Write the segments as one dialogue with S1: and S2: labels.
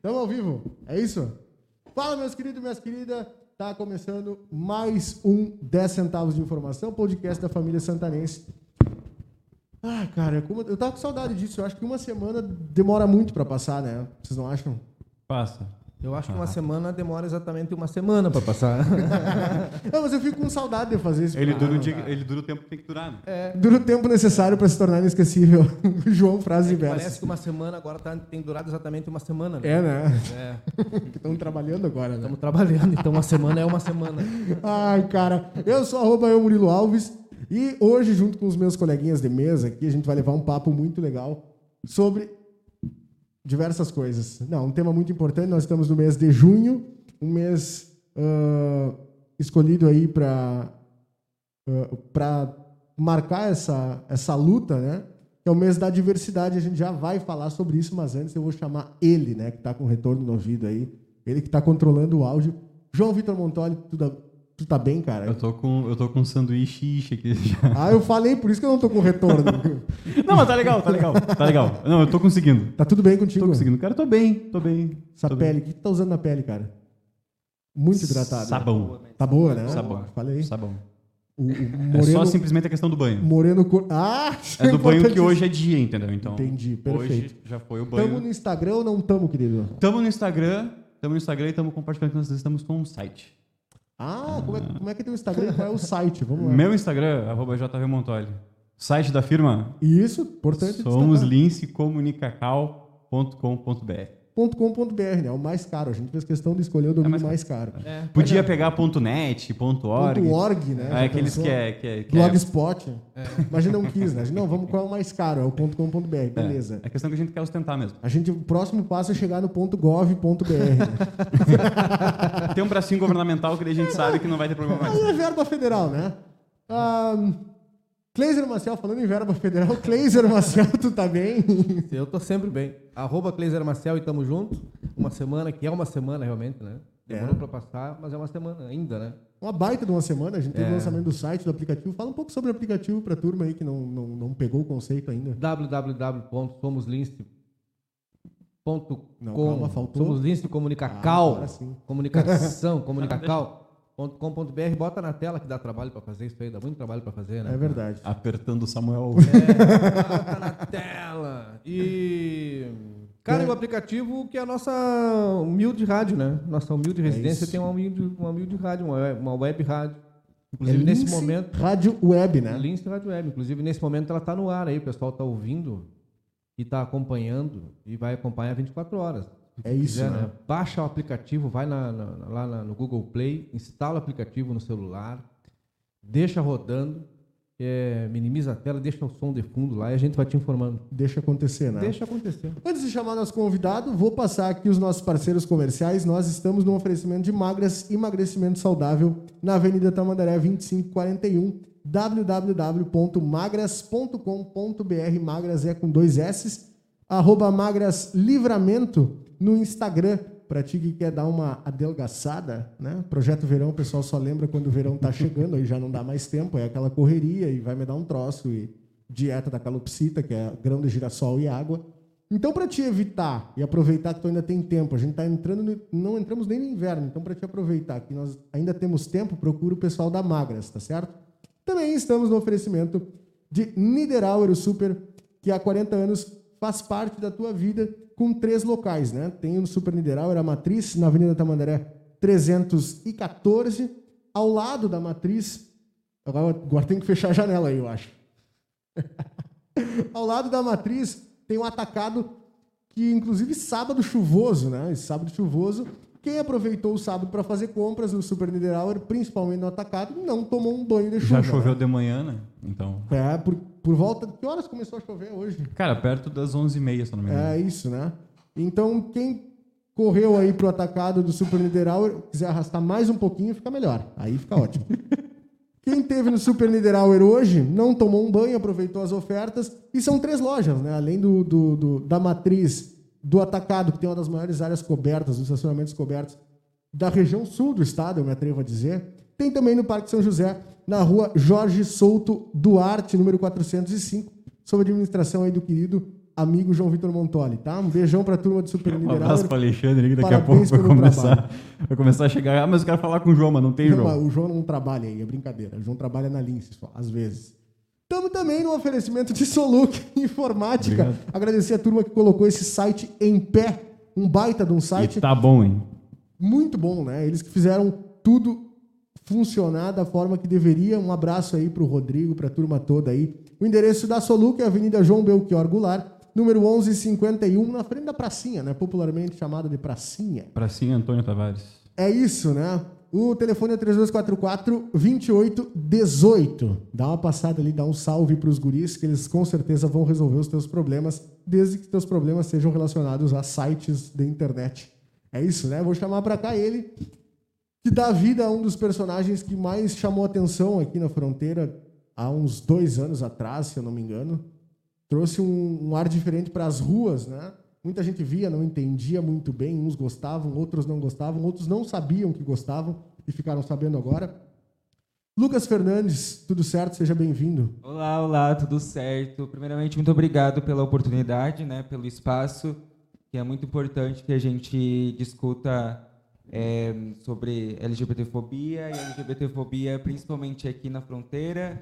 S1: Estamos ao vivo, é isso? Fala, meus queridos minhas queridas. Tá começando mais um 10 centavos de informação, podcast da família santanense. Ah, cara, como- eu tava com saudade disso. Eu acho que uma semana demora muito pra passar, né? Vocês não acham?
S2: Passa.
S3: Eu acho que uma semana demora exatamente uma semana para passar.
S1: Não, mas eu fico com saudade de fazer isso.
S2: Ele dura, o dia, ele dura o tempo que tem que durar. né?
S1: Dura o tempo necessário pra se tornar inesquecível. João, frase
S3: É que
S1: inversa.
S3: parece que uma semana agora tá- tem durado exatamente uma semana. Né?
S1: É, né?
S3: É.
S1: Estão trabalhando agora, né?
S3: Estamos trabalhando, então uma semana é uma semana.
S1: Ai, cara, eu sou arroba eu, Murilo Alves, e hoje, junto com os meus coleguinhas de mesa aqui, a gente vai levar um papo muito legal sobre diversas coisas. Não, um tema muito importante, nós estamos no mês de junho, um mês ah, escolhido aí para para marcar essa, essa luta, né? É o mês da diversidade, a gente já vai falar sobre isso, mas antes eu vou chamar ele, né, que está com retorno no ouvido aí, ele que está controlando o áudio. João Vitor Montoli, tudo, tu tá bem, cara?
S2: Eu tô com, eu tô com um sanduíche aqui já.
S1: Ah, eu falei, por isso que eu não tô com retorno.
S2: Não, mas tá legal, tá legal, tá legal. Não, eu tô conseguindo.
S1: tá tudo bem contigo?
S2: Tô conseguindo. Cara, eu tô bem, tô bem.
S1: Essa
S2: tô
S1: pele, o que tu tá usando na pele, cara? Muito hidratada.
S2: Sabão.
S1: Tá boa, né?
S2: Sabão.
S1: Falei.
S2: Sabão.
S1: O, o
S2: É
S1: moreno,
S2: só simplesmente a questão do banho.
S1: moreno. Ah!
S2: É do banho que hoje é dia, entendeu? Então,
S1: Entendi, perfeito.
S2: Hoje já foi o
S1: Tamo
S2: banho.
S1: no Instagram ou não tamo, querido?
S2: Tamo no Instagram, tamo no Instagram e tamo compartilhando que nós estamos com um site.
S1: Ah, como é, como é que é teu Instagram qual é o site? Vamos lá.
S2: Meu Instagram, arroba JVMontoli. Site da firma,
S1: Isso, importante
S2: somos
S1: destacar. .com.br, né? É o mais caro. A gente fez questão de escolher o domínio
S2: É mais
S1: mais caro.
S3: É.
S2: Podia pegar ponto .net, ponto .org.
S1: Ponto .org, né?
S2: É, aqueles que é... Que é, que é-
S1: Blogspot. Mas a gente não quis, né? A gente, não, vamos qual é o mais caro? É o .com.br, beleza.
S2: É questão que a gente quer ostentar mesmo.
S1: A gente, o próximo passo é chegar no .gov.br. né?
S2: Tem um bracinho governamental que daí a gente sabe que não vai ter problema mais.
S1: Aí é verba federal, né? Ah, Cleiser Marcel, falando em verba federal, Cleiser Marcel, tu tá bem?
S3: Eu tô sempre bem. Arroba Cleiser Marcel e tamo junto. Uma semana, que é uma semana realmente, né? Demorou
S1: É.
S3: para passar, mas é uma semana ainda, né?
S1: Uma baita de uma semana, a gente teve
S3: É.
S1: o lançamento do site, do aplicativo. Fala um pouco sobre o aplicativo pra turma aí que não, não, não pegou o conceito ainda.
S3: www.somoslince.com
S1: Não, calma, faltou.
S3: Somos Lince
S1: Ah,
S3: Comunicacal.
S1: agora sim.
S3: Comunicacal.com.br. Bota na tela que dá trabalho para fazer isso aí, dá muito trabalho para fazer, né?
S1: É verdade.
S2: Apertando o Samuel.
S3: Bota na tela. E. Cara,
S1: É.
S3: o aplicativo que é a nossa humilde rádio, né? Nossa humilde residência
S1: isso.
S3: tem uma humilde, uma humilde rádio, uma web, uma web rádio. Inclusive,
S1: É
S3: nesse momento.
S1: Rádio Web, né?
S3: Lince Rádio Web. Inclusive, nesse momento ela está no ar aí, o pessoal está ouvindo e está acompanhando e vai acompanhar 24 horas.
S1: É isso,
S3: quiser,
S1: né?
S3: Baixa o aplicativo, vai na- na- lá na- no Google Play, instala o aplicativo no celular, deixa rodando, é, minimiza a tela, deixa o som de fundo lá e a gente vai te informando.
S1: Deixa acontecer, né?
S3: Deixa acontecer.
S1: Antes de chamar nosso convidado, vou passar aqui os nossos parceiros comerciais. Nós estamos no oferecimento de Magras Emagrecimento Saudável na Avenida Tamandaré 2541, www.magras.com.br. Magras é com dois S. Arroba Magras Livramento no Instagram. Pra ti que quer dar uma adelgaçada, né? Projeto Verão, o pessoal só lembra quando o verão tá chegando, aí já não dá mais tempo, é aquela correria e vai me dar um troço. E dieta da calopsita, que é grão de girassol e água. Então, para te evitar e aproveitar que tu ainda tem tempo, a gente está entrando, no- não entramos nem no inverno, então para te aproveitar que nós ainda temos tempo, procura o pessoal da Magras, tá certo? Também estamos no oferecimento de Niederauer, o super, que há 40 anos faz parte da tua vida, com três locais, né? Tem o Super Niederauer, a Matriz, na Avenida Tamandaré 314, ao lado da Matriz, agora, agora tem que fechar a janela aí, eu acho. Ao lado da matriz tem um atacado que, inclusive, sábado chuvoso, né? Esse sábado chuvoso. Quem aproveitou o sábado para fazer compras no Super Niederauer, principalmente no atacado, não tomou um banho de chuva.
S2: Já choveu
S1: né?
S2: de manhã, né? Então.
S1: É, por, por volta. Que horas começou a chover hoje?
S2: Cara, perto das 11h30, se não me engano.
S1: É isso, né? Então, quem correu aí pro atacado do Super Niederauer, quiser arrastar mais um pouquinho, fica melhor. Aí fica ótimo. Quem teve no Super Niederauer hoje não tomou um banho, aproveitou as ofertas. E são três lojas, né? Além do, do- do- da matriz do atacado, que tem uma das maiores áreas cobertas, os estacionamentos cobertos da região sul do estado, eu me atrevo a dizer. Tem também no Parque São José, na rua Jorge Souto Duarte, número 405, sob administração aí do querido amigo João Vitor Montoli, tá? Um beijão pra turma do Super
S2: Um abraço para Alexandre, que daqui a pouco
S1: Parabéns
S2: vai começar, vai começar a chegar. Ah, mas eu quero falar com o João, mas não tem
S1: Não,
S2: João.
S1: o João não trabalha aí, é brincadeira. O João trabalha na Lince só, às vezes. Estamos também no oferecimento de Soluc Informática.
S2: Obrigado.
S1: Agradecer a turma que colocou esse site em pé. Um baita de um site.
S2: E tá bom, hein?
S1: Muito bom, né? Eles que fizeram tudo funcionar da forma que deveria. Um abraço aí para o Rodrigo, para a turma toda aí. O endereço da Soluc é Avenida João Belchior Goulart, número 1151, na frente da pracinha, né? Popularmente chamada de pracinha.
S2: Pracinha Antônio Tavares.
S1: É isso, né? O telefone é 3244-2818. Dá uma passada ali, dá um salve para os guris, que eles com certeza vão resolver os teus problemas, desde que teus problemas sejam relacionados a sites da internet. É isso, né? Vou chamar para cá ele, que dá vida a um dos personagens que mais chamou atenção aqui na fronteira há uns dois anos atrás, se eu não me engano. Trouxe um, um ar diferente para as ruas, né? Muita gente via, não entendia muito bem, uns gostavam, outros não gostavam, outros não sabiam que gostavam e ficaram sabendo agora. Lucas Fernandes, tudo certo? Seja bem-vindo.
S4: Olá, olá, tudo certo? Primeiramente, muito obrigado pela oportunidade, né, pelo espaço, que é muito importante que a gente discuta é, sobre LGBTfobia e LGBTfobia, principalmente aqui na fronteira,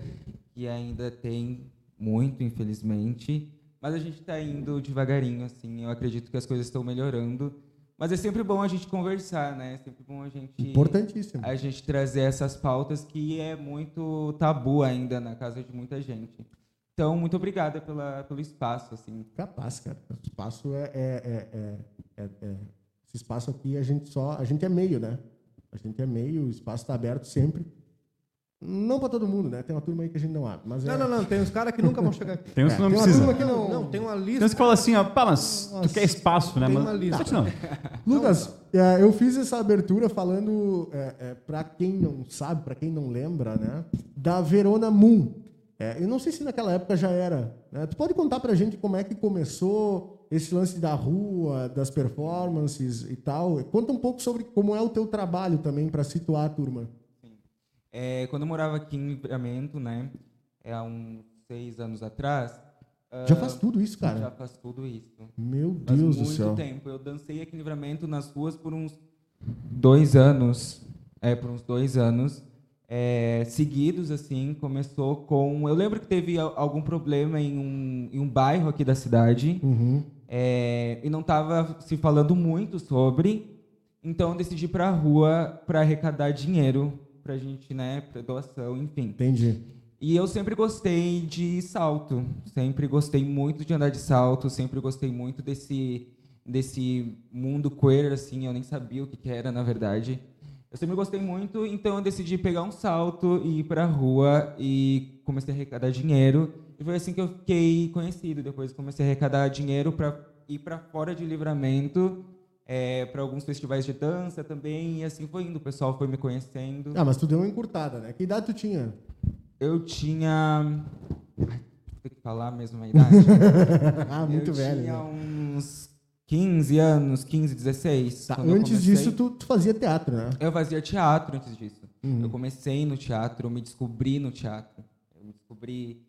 S4: que ainda tem muito, infelizmente, mas a gente está indo devagarinho, assim, eu acredito que as coisas estão melhorando, mas é sempre bom a gente conversar, né? É sempre bom a gente
S1: Importantíssimo.
S4: a gente trazer essas pautas que é muito tabu ainda na casa de muita gente. Então, muito obrigada pela, pelo espaço, assim.
S1: Capaz, cara. Esse espaço é, é- é- é- é- é- espaço aqui a gente só. A gente é meio, né? A gente é meio, o espaço está aberto sempre. Não para todo mundo, né? Tem uma turma aí que a gente não abre. Mas é...
S3: Não, não, não. Tem uns caras que nunca vão chegar aqui.
S2: Tem uns
S1: É,
S2: que não
S1: tem uma
S2: precisa.
S1: turma que não.
S3: Não, tem uma
S2: Tem
S3: lista.
S2: uns que falam assim, ó, pá, mas tu
S1: Nossa,
S2: quer espaço, né?
S3: tem
S2: mas...
S3: uma lista.
S2: Não.
S1: Lucas, é, eu fiz essa abertura falando, é, é, para quem não sabe, para quem não lembra, né, da Verona Moon. É, eu não sei se naquela época já era. Né? Tu pode contar pra gente como é que começou esse lance da rua, das performances e tal? Conta um pouco sobre como é o teu trabalho também para situar a turma.
S4: É, quando eu morava aqui em Livramento, né, é, há uns seis anos atrás...
S1: Já
S4: ah,
S1: faz tudo isso, cara?
S4: Já faz tudo isso.
S1: Meu
S4: Faz
S1: Deus do
S4: muito
S1: céu.
S4: tempo. Eu dancei aqui em Livramento nas ruas por uns dois anos. É, por uns dois anos. é, seguidos, assim. Começou com... Eu lembro que teve al- algum problema em um, em um bairro aqui da cidade.
S1: Uhum.
S4: É, e não estava se falando muito sobre. Então, eu decidi ir para a rua para arrecadar dinheiro para a gente, né? Para doação, enfim.
S1: Entendi.
S4: E eu sempre gostei de salto, sempre gostei muito de andar de salto, sempre gostei muito desse desse mundo queer assim, eu nem sabia o que, que era na verdade. Eu sempre gostei muito, então eu decidi pegar um salto e ir para a rua e comecei a arrecadar dinheiro. E foi assim que eu fiquei conhecido. Depois comecei a arrecadar dinheiro para ir para fora de livramento, para alguns festivais de dança também, e assim foi indo. O pessoal foi me conhecendo.
S1: Ah, mas tu deu uma encurtada, né? Que idade tu tinha?
S4: Eu tinha. Ai, Tem que falar mesmo a idade.
S1: ah, muito
S4: eu
S1: velho.
S4: tinha
S1: né?
S4: uns 15 anos, 15, 16.
S1: Tá,
S4: eu
S1: Antes disso, tu, tu fazia teatro, né?
S4: Eu fazia teatro antes disso.
S1: Uhum.
S4: Eu comecei no teatro, eu me descobri no teatro. Eu me descobri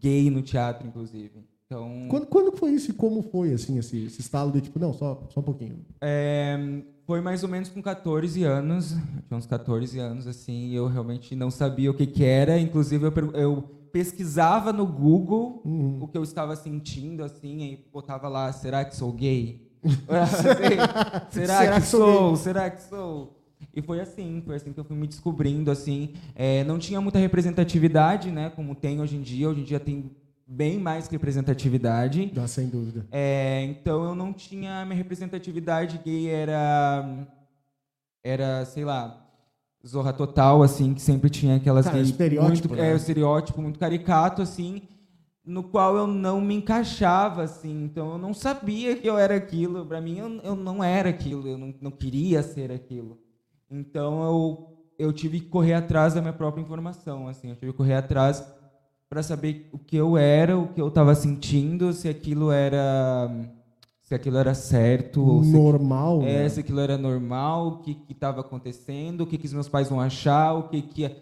S4: gay no teatro, inclusive. Então,
S1: Quando, quando foi isso e como foi, assim, esse, esse estalo de tipo, não, só, só um pouquinho.
S4: é, foi mais ou menos com 14 anos. Tinha uns 14 anos, assim, eu realmente não sabia o que, que era. Inclusive, eu, eu pesquisava no Google
S1: Uhum.
S4: o que eu estava sentindo, assim, e botava lá, será que sou gay? Assim, será,
S1: Será
S4: que,
S1: que sou
S4: sou? Será que sou? E foi assim, foi assim que eu fui me descobrindo, assim. É, não tinha muita representatividade, né, como tem hoje em dia. Hoje em dia tem bem mais representatividade.
S1: Ah, sem dúvida.
S4: É, então eu não tinha minha representatividade gay era era sei lá zorra total assim que sempre tinha aquelas
S1: Cara,
S4: gay
S1: estereótipo,
S4: muito
S1: né?
S4: é o estereótipo muito caricato assim no qual eu não me encaixava assim então eu não sabia que eu era aquilo para mim eu, eu não era aquilo eu não, não queria ser aquilo então eu eu tive que correr atrás da minha própria informação assim eu tive que correr atrás para saber o que eu era, o que eu estava sentindo, se aquilo era se aquilo era certo ou se,
S1: Normal,
S4: é,
S1: né?
S4: se aquilo era normal, o que estava acontecendo, o que, que os meus pais vão achar, o que, que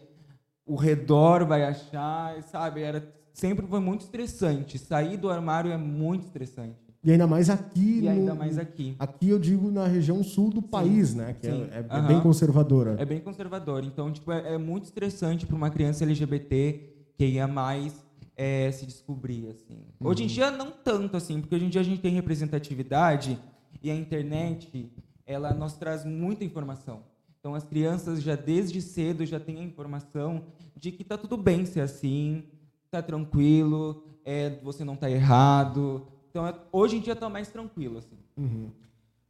S4: o redor vai achar, sabe? Era sempre foi muito estressante. Sair do armário é muito estressante.
S1: E ainda mais aqui.
S4: E ainda
S1: no-
S4: mais aqui.
S1: Aqui eu digo na região sul do país, né? Que é, é- é
S4: Aham.
S1: bem conservadora.
S4: É bem conservador. Então, tipo, é, é muito estressante para uma criança LGBT que ia mais é, se descobrir, assim. Hoje em dia, não tanto, assim, porque hoje em dia a gente tem representatividade e a internet, ela nos traz muita informação. Então, as crianças já desde cedo já têm a informação de que tá tudo bem ser assim, tá tranquilo, é, você não tá errado. Então, é- hoje em dia tá mais tranquilo, assim.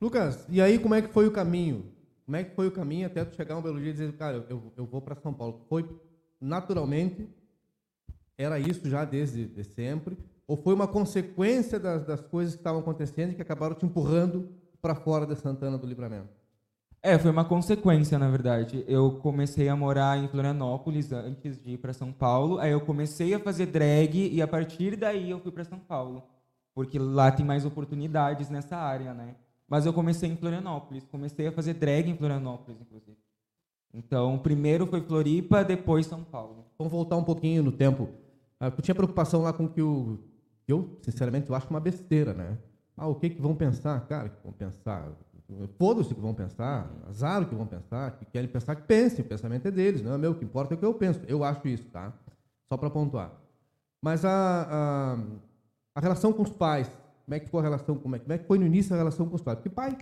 S3: Lucas, e aí como é que foi o caminho? Como é que foi o caminho até tu chegar um belo dia e dizer, cara, eu, eu vou para São Paulo? Foi naturalmente, era isso já desde de sempre? Ou foi uma consequência das, das coisas que estavam acontecendo e que acabaram te empurrando para fora de Santana do Livramento?
S4: É, foi uma consequência, na verdade. Eu comecei a morar em Florianópolis antes de ir para São Paulo. Aí eu comecei a fazer drag e a partir daí eu fui para São Paulo, porque lá tem mais oportunidades nessa área, né? Mas eu comecei em Florianópolis, comecei a fazer drag em Florianópolis, inclusive. Então, primeiro foi Floripa, depois São Paulo.
S3: Vamos voltar um pouquinho no tempo. Ah, tu tinha preocupação lá com que o... Eu, sinceramente, eu acho uma besteira, né? Ah, o que que vão pensar? Cara, que vão pensar? Foda-se que vão pensar, azar o que vão pensar, que querem pensar que pensem, o pensamento é deles, não é meu, o que importa é o que eu penso. Eu acho isso, tá? Só para pontuar. Mas a, a, a relação com os pais, como é que ficou a relação, como é, como é que foi no início a relação com os pais? Porque pai,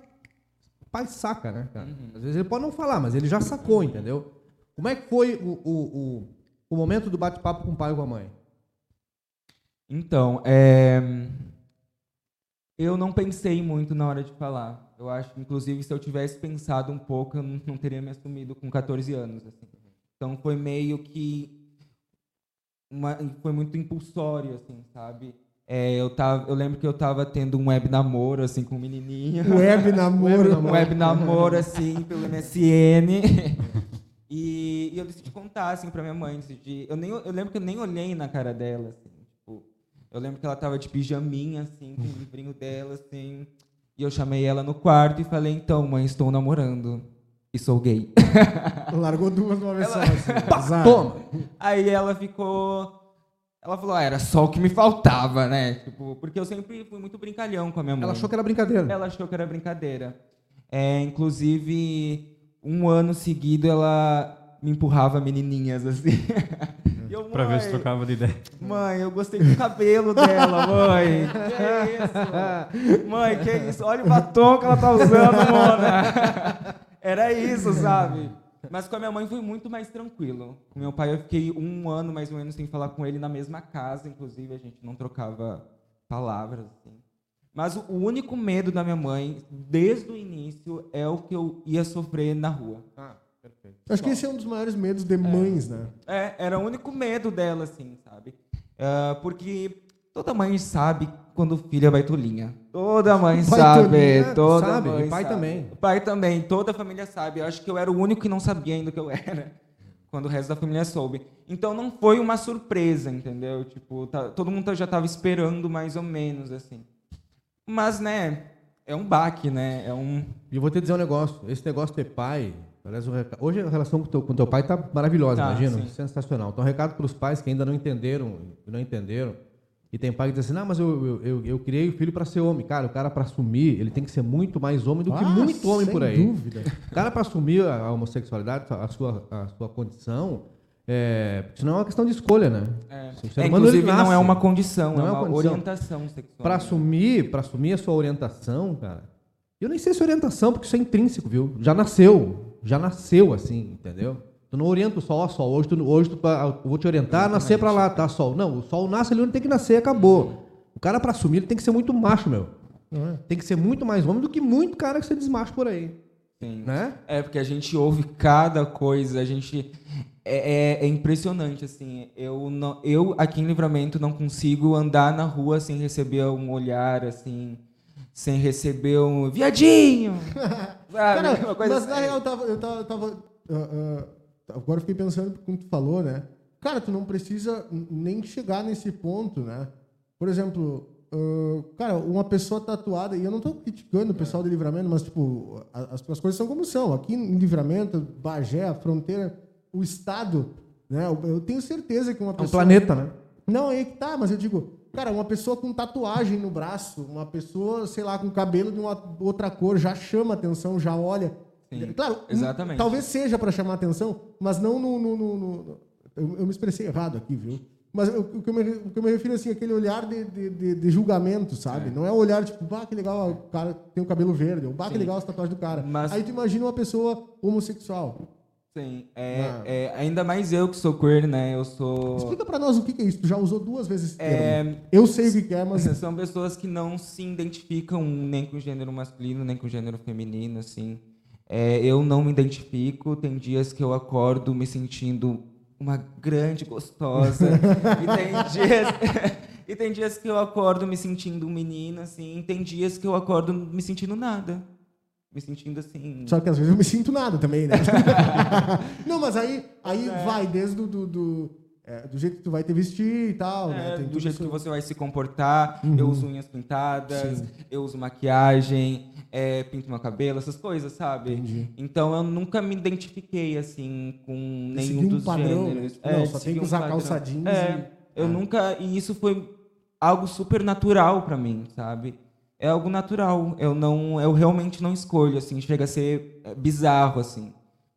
S3: pai saca, né, cara? Às vezes ele pode não falar, mas ele já sacou, entendeu? Como é que foi o, o, o, o momento do bate-papo com o pai ou com a mãe?
S4: Então, é, eu não pensei muito na hora de falar. Eu acho, inclusive, se eu tivesse pensado um pouco, eu não, não teria me assumido com 14 anos. assim. Então, foi meio que uma- foi muito impulsório, assim, sabe? É, eu tava, eu lembro que eu tava tendo um web namoro assim com um menininho.
S1: Web namoro.
S4: um web namoro assim pelo MSN. E, e eu decidi contar assim para minha mãe, decidi, eu nem eu lembro que eu nem olhei na cara dela assim, tipo, eu lembro que ela tava de pijaminha assim, com o livrinho dela assim, e eu chamei ela no quarto e falei: "Então, mãe, estou namorando e sou gay".
S1: Largou duas de uma vez só. assim.
S3: Toma!
S4: Aí ela ficou. Ela falou, ah, era só o que me faltava, né? Tipo, porque eu sempre fui muito brincalhão com a minha mãe.
S3: Ela achou que era brincadeira.
S4: Ela achou que era brincadeira. É, inclusive, um ano seguido ela me empurrava menininhas assim. Eu,
S2: Pra ver se
S4: "Mãe,
S2: trocava de ideia.
S4: Mãe, eu gostei do cabelo dela, mãe. Que isso? Mãe, que isso? Olha o batom que ela tá usando, Mona. Era isso, sabe? Mas com a minha mãe foi muito mais tranquilo. Com meu pai eu fiquei um ano mais ou menos sem falar com ele na mesma casa, inclusive a gente não trocava palavras. Assim. Mas o único medo da minha mãe, desde o início, é o que eu ia sofrer na rua.
S3: Ah, perfeito.
S1: Acho que esse é um dos maiores medos de mães, né?
S4: É, era o único medo dela, assim, sabe? Ah, porque toda mãe sabe quando filha vai tolinha. Toda mãe sabe.
S1: tolinha,
S4: toda
S3: sabe,
S4: mãe
S3: e pai
S4: sabe.
S3: também.
S4: O pai também, toda a família sabe. Eu acho que eu era o único que não sabia ainda o que eu era. Quando o resto da família soube. Então não foi uma surpresa, entendeu? Tipo, tá- todo mundo já estava esperando mais ou menos, assim. Mas, né, é um baque, né? É um.
S3: E eu vou te dizer um negócio. Esse negócio de ter pai. Aliás, hoje a relação com teu, com teu pai tá maravilhosa,
S4: Tá,
S3: imagina. Sensacional. Então, um recado para os pais que ainda não entenderam, não entenderam. E tem pai que diz assim: não, mas eu, eu, eu, eu criei o filho para ser homem. Cara, o cara para assumir, ele tem que ser muito mais homem do que
S1: Ah,
S3: muito homem
S1: sem
S3: por aí.
S1: dúvida.
S3: O cara para assumir a a homossexualidade, a sua, a sua condição, é, senão é uma questão de escolha, né?
S4: É, é, inclusive, não é uma condição,
S3: Não
S4: é
S3: é
S4: uma
S3: uma condição.
S4: orientação sexual.
S3: Para assumir, para assumir a sua orientação, cara. Eu nem sei se é orientação, porque isso é intrínseco, viu? Já nasceu, já nasceu assim, entendeu? Tu não orienta o sol, ó, sol, hoje, tu, hoje tu, eu vou te orientar a nascer para lá, tá, sol? Não, o sol nasce ali onde tem que nascer, acabou. O cara para assumir, ele tem que ser muito macho, meu.
S1: É?
S3: Tem que ser muito mais homem do que muito cara que se desmacha por aí,
S4: Sim.
S3: né?
S4: É, porque a gente ouve cada coisa, a gente. É, é- é impressionante, assim. Eu, não, eu, aqui em Livramento, não consigo andar na rua sem receber um olhar, assim. Sem receber um. Viadinho! Sabe?
S1: Cara,
S4: Uma coisa
S1: mas na
S4: assim.
S1: real, eu tava, eu tava, eu tava, ah, ah, agora fiquei pensando quando tu falou, né? Cara, tu não precisa nem chegar nesse ponto, né? Por exemplo, ah, cara, uma pessoa tatuada, e eu não tô criticando o pessoal de Livramento, mas, tipo, as, as coisas são como são. Aqui em Livramento, Bagé, a fronteira, o Estado, né? Eu, tenho certeza que uma
S3: É um
S1: pessoa...
S3: planeta, né?
S1: Não, aí que tá, mas eu digo, cara, uma pessoa com tatuagem no braço, uma pessoa, sei lá, com cabelo de uma outra cor, já chama atenção, já olha.
S4: Sim,
S1: claro,
S4: exatamente.
S1: talvez seja para chamar atenção, mas não no. no- no- no- eu, eu me expressei errado aqui, viu? Mas eu- o que eu me, o que eu me refiro assim, é aquele olhar de, de, de- de julgamento, sabe? Não é o olhar tipo, bah, que legal, o cara tem o cabelo verde, ou bah, que
S4: Sim.
S1: legal as tatuagens do cara.
S4: Mas-
S1: Aí tu imagina uma pessoa homossexual.
S4: Sim, é,
S1: Ah.
S4: é, ainda mais eu que sou queer, né? Eu sou.
S1: Explica pra nós o que que é isso. Tu já usou duas vezes esse
S4: É,
S1: termo. Eu sei o que que é, mas
S4: São pessoas que não se identificam nem com o gênero masculino, nem com o gênero feminino, assim. É, eu não me identifico. Tem dias que eu acordo me sentindo uma grande gostosa. e, tem dias, e tem dias que eu acordo me sentindo um menino, assim. E tem dias que eu acordo me sentindo nada. Me sentindo assim.
S1: Só que às vezes eu me sinto nada também, né? não, mas aí, aí vai desde do, do, do, é, do jeito que tu vai te vestir e tal, né?
S4: É,
S1: Tem
S4: do jeito
S1: isso.
S4: que você vai se comportar, eu uso unhas pintadas,
S1: Sim.
S4: eu uso maquiagem, é, pinto meu cabelo, essas coisas, sabe?
S1: Entendi.
S4: Então eu nunca me identifiquei assim com nenhum
S1: seguir um
S4: dos
S1: padrão,
S4: gêneros.
S1: né?
S4: É,
S1: Não,
S4: de
S1: só tem que usar
S4: padrão.
S1: calça jeans
S4: É,
S1: e-
S4: eu
S1: Ah.
S4: nunca e isso foi algo super natural pra mim, sabe? É algo natural. Eu não, eu realmente não escolho assim. Chega a ser é, bizarro assim.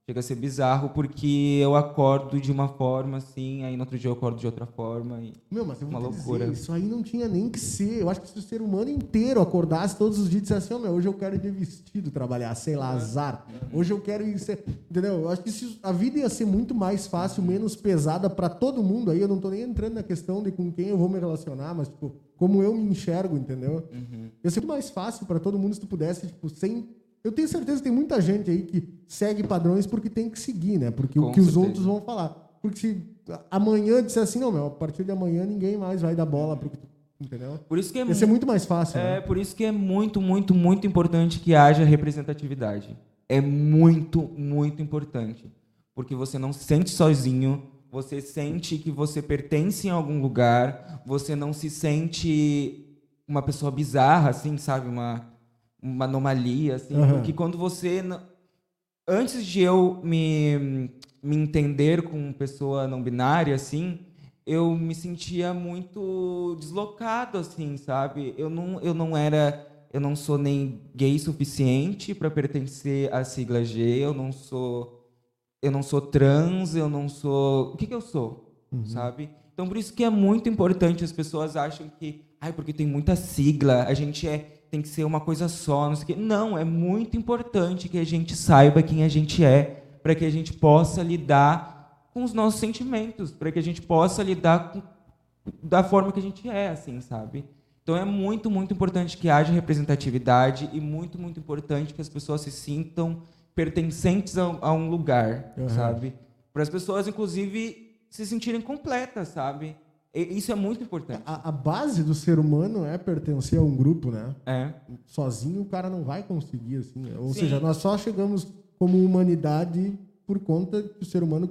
S4: Chega a ser bizarro porque eu acordo de uma forma assim, aí no outro dia eu acordo de outra forma. E...
S1: Meu, mas eu vou
S4: Uma loucura.
S1: dizer, isso aí não tinha nem que ser. Eu acho que se o ser humano inteiro acordasse todos os dias e dissesse assim, "Ô, meu, hoje eu quero ir de vestido trabalhar, sei lá, azar. Hoje eu quero ir ser... Entendeu? Eu acho que a vida ia ser muito mais fácil, menos pesada pra todo mundo. Aí eu não tô nem entrando na questão de com quem eu vou me relacionar, mas, tipo, como eu me enxergo, entendeu?
S4: Uhum.
S1: Ia ser muito mais fácil pra todo mundo se tu pudesse, tipo, sem... Eu tenho certeza que tem muita gente aí que segue padrões porque tem que seguir, né? Porque o
S4: Com
S1: que os
S4: certeza.
S1: outros vão falar. Porque se amanhã disser assim, não, meu, a partir de amanhã ninguém mais vai dar bola pro que tu... Entendeu?
S4: Por isso que é
S1: Ia ser muito mais fácil,
S4: É
S1: né?
S4: por isso que é muito, muito, muito importante que haja representatividade. É muito, muito importante. Porque você não se sente sozinho, você sente que você pertence em algum lugar, você não se sente uma pessoa bizarra, assim, sabe? Uma, uma anomalia, assim.
S1: Aham.
S4: Porque quando você. Antes de eu me, me entender como pessoa não binária, assim, eu me sentia muito deslocado, assim, sabe? Eu não, eu não era, eu não sou nem gay suficiente para pertencer à sigla G, eu não sou, eu não sou trans, eu não sou, o que que eu sou, sabe? Então por isso que é muito importante as pessoas acham que, ai, porque tem muita sigla, a gente é tem que ser uma coisa só, não sei o quê. Não, é muito importante que a gente saiba quem a gente é, para que a gente possa lidar com os nossos sentimentos, para que a gente possa lidar com, da forma que a gente é, assim, sabe? Então é muito, muito importante que haja representatividade e muito, muito importante que as pessoas se sintam pertencentes a, a um lugar,
S1: Uhum.
S4: sabe? Para as pessoas, inclusive, se sentirem completas, sabe? Isso é muito importante.
S1: A, a base do ser humano é pertencer a um grupo, né?
S4: É.
S1: Sozinho o cara não vai conseguir, assim. né? Ou
S4: Sim.
S1: seja, nós só chegamos como humanidade por conta que o ser humano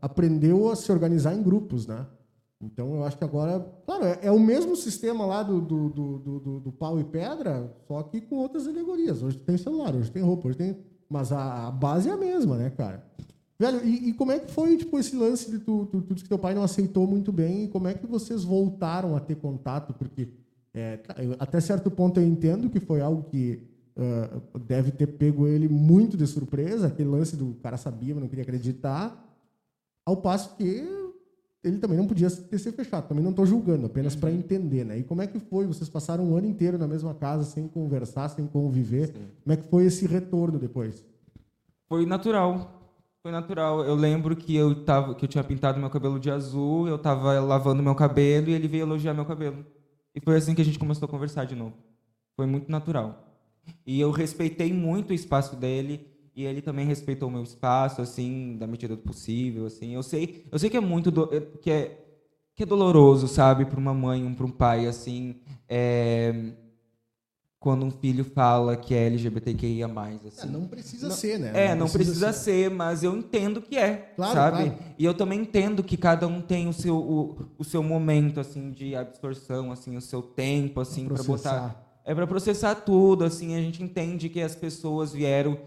S1: aprendeu a se organizar em grupos, né? Então eu acho que agora, claro, é, é o mesmo sistema lá do, do, do, do- do- do pau e pedra, só que com outras alegorias. Hoje tem celular, hoje tem roupa, hoje tem. Mas a, a base é a mesma, né, cara? Velho, e, e como é que foi, tipo, esse lance de tu, tu, tu que teu pai não aceitou muito bem, e como é que vocês voltaram a ter contato? Porque é, tá, até certo ponto eu entendo que foi algo que ah, deve ter pego ele muito de surpresa, aquele lance do cara sabia, mas não queria acreditar, ao passo que ele também não podia ter se fechado. Também não estou julgando, apenas para entender, né? E como é que foi? Vocês passaram um ano inteiro na mesma casa, sem conversar, sem conviver. Como é que foi esse retorno depois?
S4: Foi natural. Foi natural. Eu lembro que eu tava, que eu tinha pintado meu cabelo de azul, eu tava lavando meu cabelo e ele veio elogiar meu cabelo. E foi assim que a gente começou a conversar de novo. Foi muito natural. E eu respeitei muito o espaço dele e ele também respeitou o meu espaço, assim, da medida do possível, assim. Eu sei, eu sei que é muito do- que é que é doloroso, sabe, para uma mãe, para um pai, assim, é, quando um filho fala que é LGBTQIA+, assim.
S1: não precisa
S4: Não-
S1: ser, né?
S4: É, não precisa, ser. mas eu entendo que é,
S1: Claro,
S4: sabe?
S1: claro.
S4: E eu também entendo que cada um tem o seu, o, o seu momento, assim, de absorção, assim, o seu tempo, assim, para
S1: processar.
S4: botar... É para processar tudo, assim, a gente entende que as pessoas vieram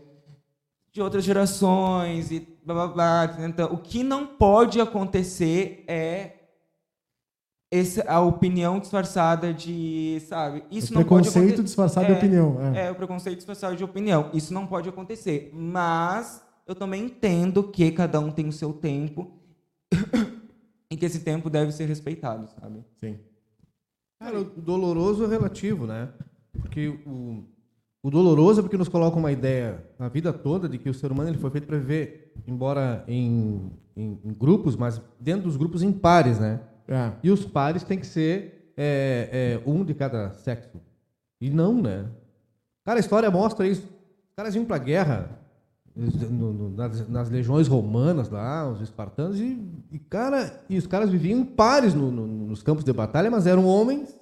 S4: de outras gerações e blá, blá, blá. Então, o que não pode acontecer é essa a opinião disfarçada de, sabe? Isso
S1: o
S4: não pode
S1: preconceito
S4: acontecer.
S1: disfarçado de
S4: É,
S1: opinião. É.
S4: É, o preconceito disfarçado de opinião. Isso não pode acontecer. Mas eu também entendo que cada um tem o seu tempo e que esse tempo deve ser respeitado, sabe?
S1: Sim.
S3: Cara, o doloroso é relativo, né? Porque o, o doloroso é porque nos coloca uma ideia a vida toda de que o ser humano ele foi feito para viver, embora em, em, em grupos, mas dentro dos grupos em pares, né?
S1: É.
S3: E os pares têm que ser é, é, um de cada sexo. E não, né? Cara, a história mostra isso. Os caras iam pra guerra no- no- nas, nas legiões romanas lá, os espartanos, e, e, cara, e os caras viviam em pares no- no- nos campos de batalha, mas eram homens,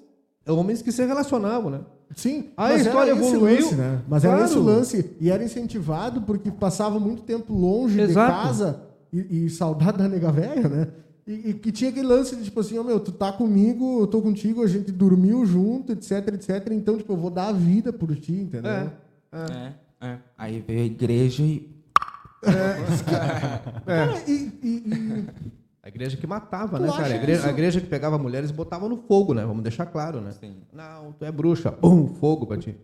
S3: homens que se relacionavam, né?
S1: Sim,
S3: a história
S1: era esse
S3: evoluiu.
S1: lance, né? Mas era
S3: Claro.
S1: esse o lance. E era incentivado porque passava muito tempo longe
S3: Exato.
S1: de casa e, e saudade da nega velha, né? E, e que tinha aquele lance de tipo assim, ó meu, tu tá comigo, eu tô contigo, a gente dormiu junto, etc, etc. Então, tipo, eu vou dar a vida por ti, entendeu?
S3: É.
S4: É, é. Aí veio a igreja e.
S1: Cara, e, e- e-
S3: A igreja que matava,
S1: Tu
S3: né, cara? A igreja, a igreja que pegava mulheres e botava no fogo, né? Vamos deixar claro, né?
S4: Sim.
S3: Não, tu é bruxa. Bum, fogo pra ti.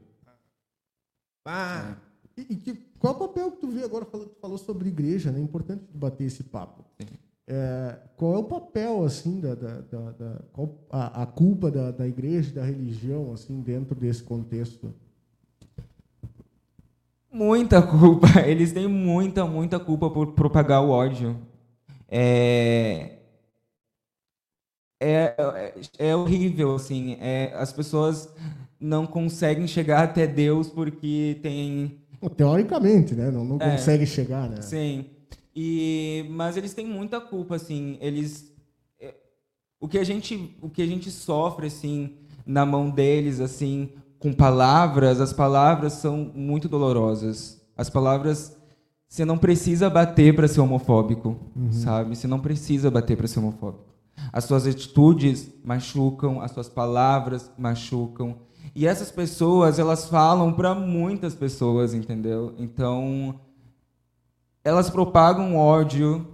S3: Ah,
S1: e- e que- qual é o papel que tu vê agora, falou, tu falou sobre igreja, né? É importante bater esse papo. É, qual é o papel, assim, da, da, da- da- qual a, a culpa da, da igreja, da religião, assim, dentro desse contexto?
S4: Muita culpa. Eles têm muita, muita culpa por propagar o ódio. É. É, é, é horrível, assim. É, as pessoas não conseguem chegar até Deus porque tem
S1: Teoricamente, né? Não, não
S4: É.
S1: consegue chegar, né?
S4: Sim. E mas eles têm muita culpa assim, eles é, o que a gente o que a gente sofre assim na mão deles assim, com palavras, as palavras são muito dolorosas. As palavras você não precisa bater para ser homofóbico, sabe? Você não precisa bater para ser homofóbico. As suas atitudes machucam, as suas palavras machucam. E essas pessoas, elas falam para muitas pessoas, entendeu? Então, elas propagam ódio,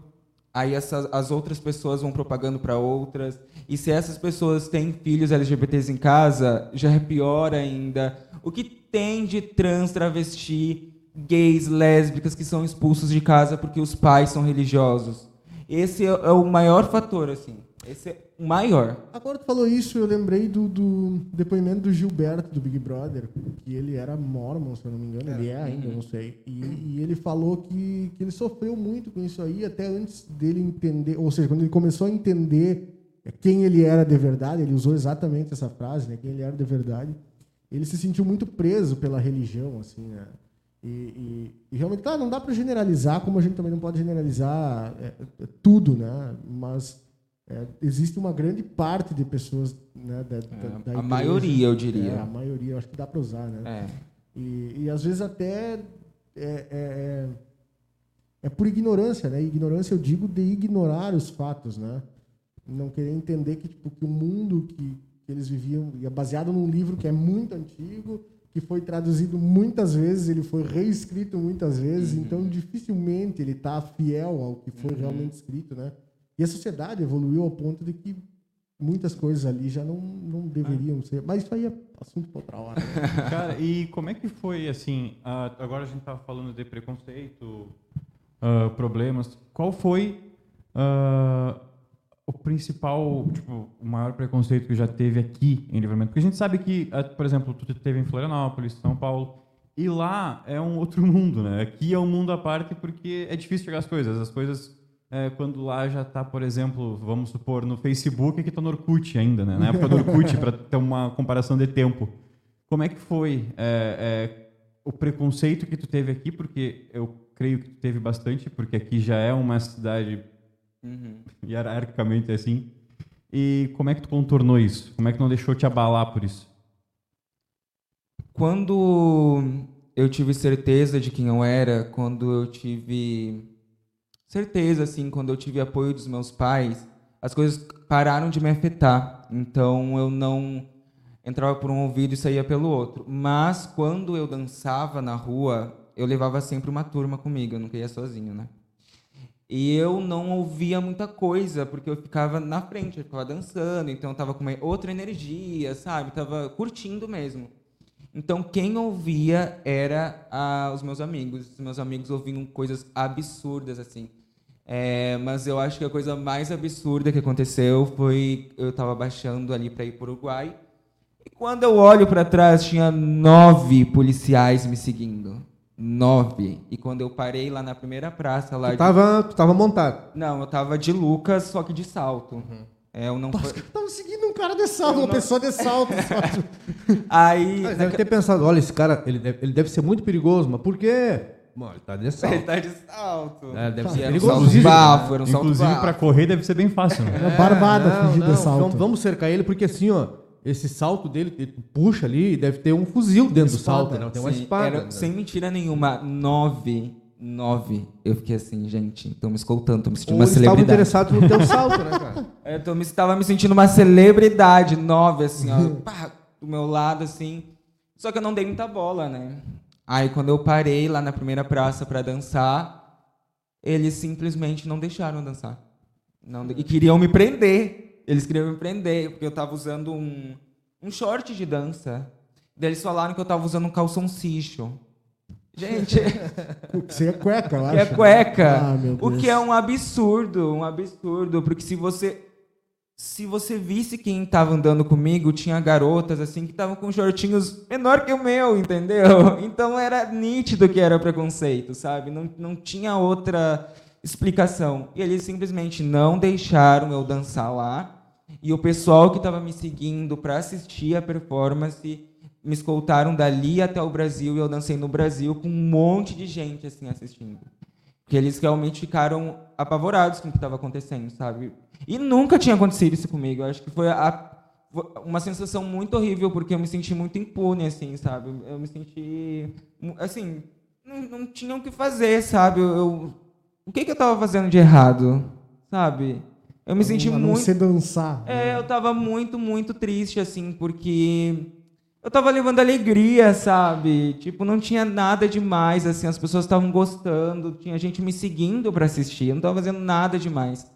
S4: aí essas, as outras pessoas vão propagando para outras. E se essas pessoas têm filhos LGBTs em casa, já é pior ainda. O que tem de trans, travesti, gays, lésbicas que são expulsos de casa porque os pais são religiosos? Esse é, é o maior fator, assim. Esse é maior.
S1: Agora tu falou isso, eu lembrei do, do depoimento do Gilberto, do Big Brother, que ele era mormon, se eu não me engano, ele é ainda, eu não sei. E, e ele falou que, que ele sofreu muito com isso aí, até antes dele entender, ou seja, quando ele começou a entender quem ele era de verdade, ele usou exatamente essa frase, né, quem ele era de verdade, ele se sentiu muito preso pela religião, assim, né? E, e- e realmente, claro, não dá para generalizar, como a gente também não pode generalizar é, é, tudo, né? Mas é, existe uma grande parte de pessoas né, da, da- da
S4: a
S1: igreja-
S4: maioria, eu diria.
S1: É, a maioria, eu acho que dá para usar, né?
S4: É.
S1: E, e às vezes até é, é, é, é por ignorância, né? Ignorância eu digo de ignorar os fatos, né? Não querer entender que, tipo, que o mundo que, que eles viviam e é baseado num livro que é muito antigo, que foi traduzido muitas vezes, ele foi reescrito muitas vezes, então dificilmente ele está fiel ao que foi realmente escrito, né? E a sociedade evoluiu ao ponto de que muitas coisas ali já não, não deveriam ser. Mas isso aí é assunto para outra hora. né?
S2: Cara, e como é que foi, assim, ah, agora a gente estava falando de preconceito, ah, problemas, qual foi ah, o principal, tipo, o maior preconceito que já teve aqui em Livramento? Porque a gente sabe que, ah, por exemplo, tu teve em Florianópolis, São Paulo, e lá é um outro mundo, né? Aqui é um mundo à parte porque é difícil chegar às coisas. As coisas, é, quando lá já está, por exemplo, vamos supor, no Facebook, aqui está no Orkut ainda, né? Na época do Orkut, para ter uma comparação de tempo. Como é que foi é, é, o preconceito que tu teve aqui? Porque eu creio que tu teve bastante, porque aqui já é uma cidade
S4: Uhum.
S2: hierarquicamente assim. E como é que tu contornou isso? Como é que não deixou te abalar por isso?
S4: Quando eu tive certeza de quem eu era, quando eu tive certeza, assim, quando eu tive apoio dos meus pais, as coisas pararam de me afetar. Então eu não entrava por um ouvido e saía pelo outro. Mas quando eu dançava na rua, eu levava sempre uma turma comigo, eu nunca ia sozinho, né? E eu não ouvia muita coisa, porque eu ficava na frente, eu ficava dançando, então eu tava com uma outra energia, sabe? Tava curtindo mesmo. Então quem ouvia era ah, os meus amigos. Os meus amigos ouviam coisas absurdas assim. É, mas eu acho que a coisa mais absurda que aconteceu foi eu estava baixando ali para ir para o Uruguai e quando eu olho para trás tinha nove policiais me seguindo. Nove. E quando eu parei lá na primeira praça lá.
S3: Tu tava, tu tava montado.
S4: Não, eu tava de Lucas, só que de salto. É, eu não
S1: Nossa,
S4: foi...
S1: eu tava seguindo um cara de salto, uma pessoa de salto.
S4: Aí.
S3: Mas deve ter pensado, olha, esse cara, ele deve, ele deve ser muito perigoso, mas por quê? Mano, ele tá de
S4: Ele
S3: salto.
S4: tá de salto.
S3: É, deve
S1: Tá.
S3: ser
S4: era um salto
S2: Inclusive-
S4: bafo, era um salto
S2: Inclusive, para correr deve ser bem fácil. Né?
S1: É barbada
S3: não,
S1: fugir
S3: não,
S1: de salto.
S3: Vamos, vamos cercar ele, porque assim, ó, esse salto dele, ele puxa ali, deve ter um fuzil dentro
S1: Espada.
S3: do salto, né? Tem uma
S4: Sim,
S3: espada.
S4: era-
S3: né?
S4: sem mentira nenhuma, nove. Nove. Eu fiquei assim, gente, estão me escoltando, tô me sentindo
S3: Ou
S4: uma celebridade.
S3: interessados no teu salto, né, cara?
S4: Eu tô, me, tava me sentindo uma celebridade, nove, assim, ó, pá, do meu lado, assim. Só que eu não dei muita bola, né? Aí quando eu parei lá na primeira praça pra dançar, eles simplesmente não deixaram dançar. Não, de- e queriam me prender. Eles queriam me prender, porque eu tava usando um, um short de dança. Daí eles falaram que eu tava usando um calção cicho. Gente,
S1: Você é cueca, eu acho.
S4: que é cueca.
S1: Ah, meu
S4: o que é um absurdo, um absurdo, porque se você se você visse quem estava andando comigo, tinha garotas assim que estavam com shortinhos menor que o meu, entendeu? Então era nítido que era preconceito, sabe? Não, não tinha outra explicação. E eles simplesmente não deixaram eu dançar lá. E o pessoal que estava me seguindo para assistir a performance me escoltaram dali até o Brasil e eu dancei no Brasil com um monte de gente assim assistindo. Porque eles realmente ficaram apavorados com o que estava acontecendo, sabe? E nunca tinha acontecido isso comigo. Eu acho que foi a- uma sensação muito horrível, porque eu me senti muito impune, assim, sabe? Eu me senti. Assim, não, não tinha o que fazer, sabe? Eu, o que, que eu estava fazendo de errado, sabe? Eu me senti
S1: A não
S4: muito.
S1: ser dançar.
S4: É, eu tava muito, muito triste, assim, porque eu tava levando alegria, sabe? Tipo, não tinha nada demais, assim, as pessoas estavam gostando, tinha gente me seguindo pra assistir, eu não tava fazendo nada demais.